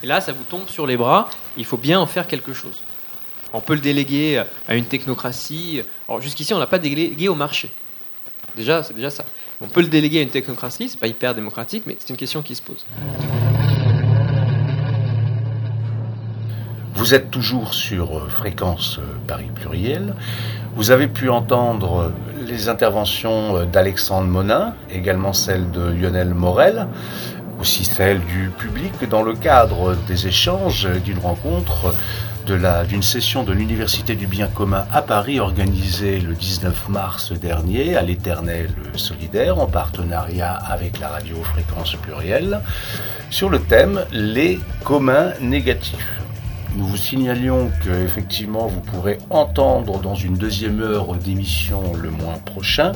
Et là, ça vous tombe sur les bras. Il faut bien en faire quelque chose. On peut le déléguer à une technocratie. Jusqu'ici, on n'a pas délégué au marché. Déjà, c'est déjà ça. On peut le déléguer à une technocratie. C'est pas hyper démocratique, mais c'est une question qui se pose. Vous êtes toujours sur Fréquence Paris Pluriel. Vous avez pu entendre les interventions d'Alexandre Monin, également celles de Lionel Morel, aussi celles du public dans le cadre des échanges d'une rencontre d'une session de l'Université du bien commun à Paris organisée le 19 mars dernier à l'Éternel Solidaire en partenariat avec la radio Fréquence Pluriel sur le thème Les communs négatifs. Nous vous signalions que effectivement vous pourrez entendre dans une deuxième heure d'émission le mois prochain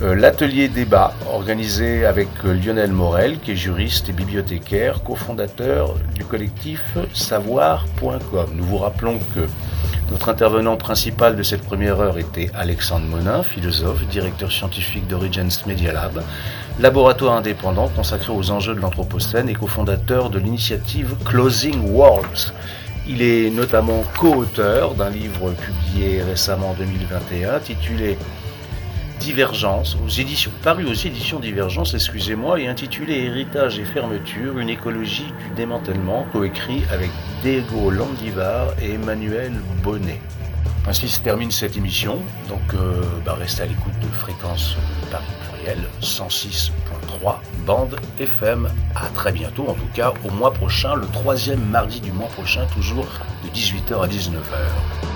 l'atelier débat organisé avec Lionel Morel qui est juriste et bibliothécaire, cofondateur du collectif savoir.com. Nous vous rappelons que notre intervenant principal de cette première heure était Alexandre Monin, philosophe, directeur scientifique d'Origins Media Lab, laboratoire indépendant consacré aux enjeux de l'Anthropocène et cofondateur de l'initiative Closing Worlds. Il est notamment co-auteur d'un livre publié récemment en 2021 intitulé Divergence, aux éditions, paru aux éditions Divergence, excusez-moi, et intitulé Héritage et fermeture, une écologie du démantèlement, coécrit avec Diego Landivar et Emmanuel Bonnet. Ainsi se termine cette émission, donc euh, bah, restez à l'écoute de fréquence Paris Pluriel 106.3 bande FM. À très bientôt, en tout cas au mois prochain, le troisième mardi du mois prochain, toujours de 18h à 19h.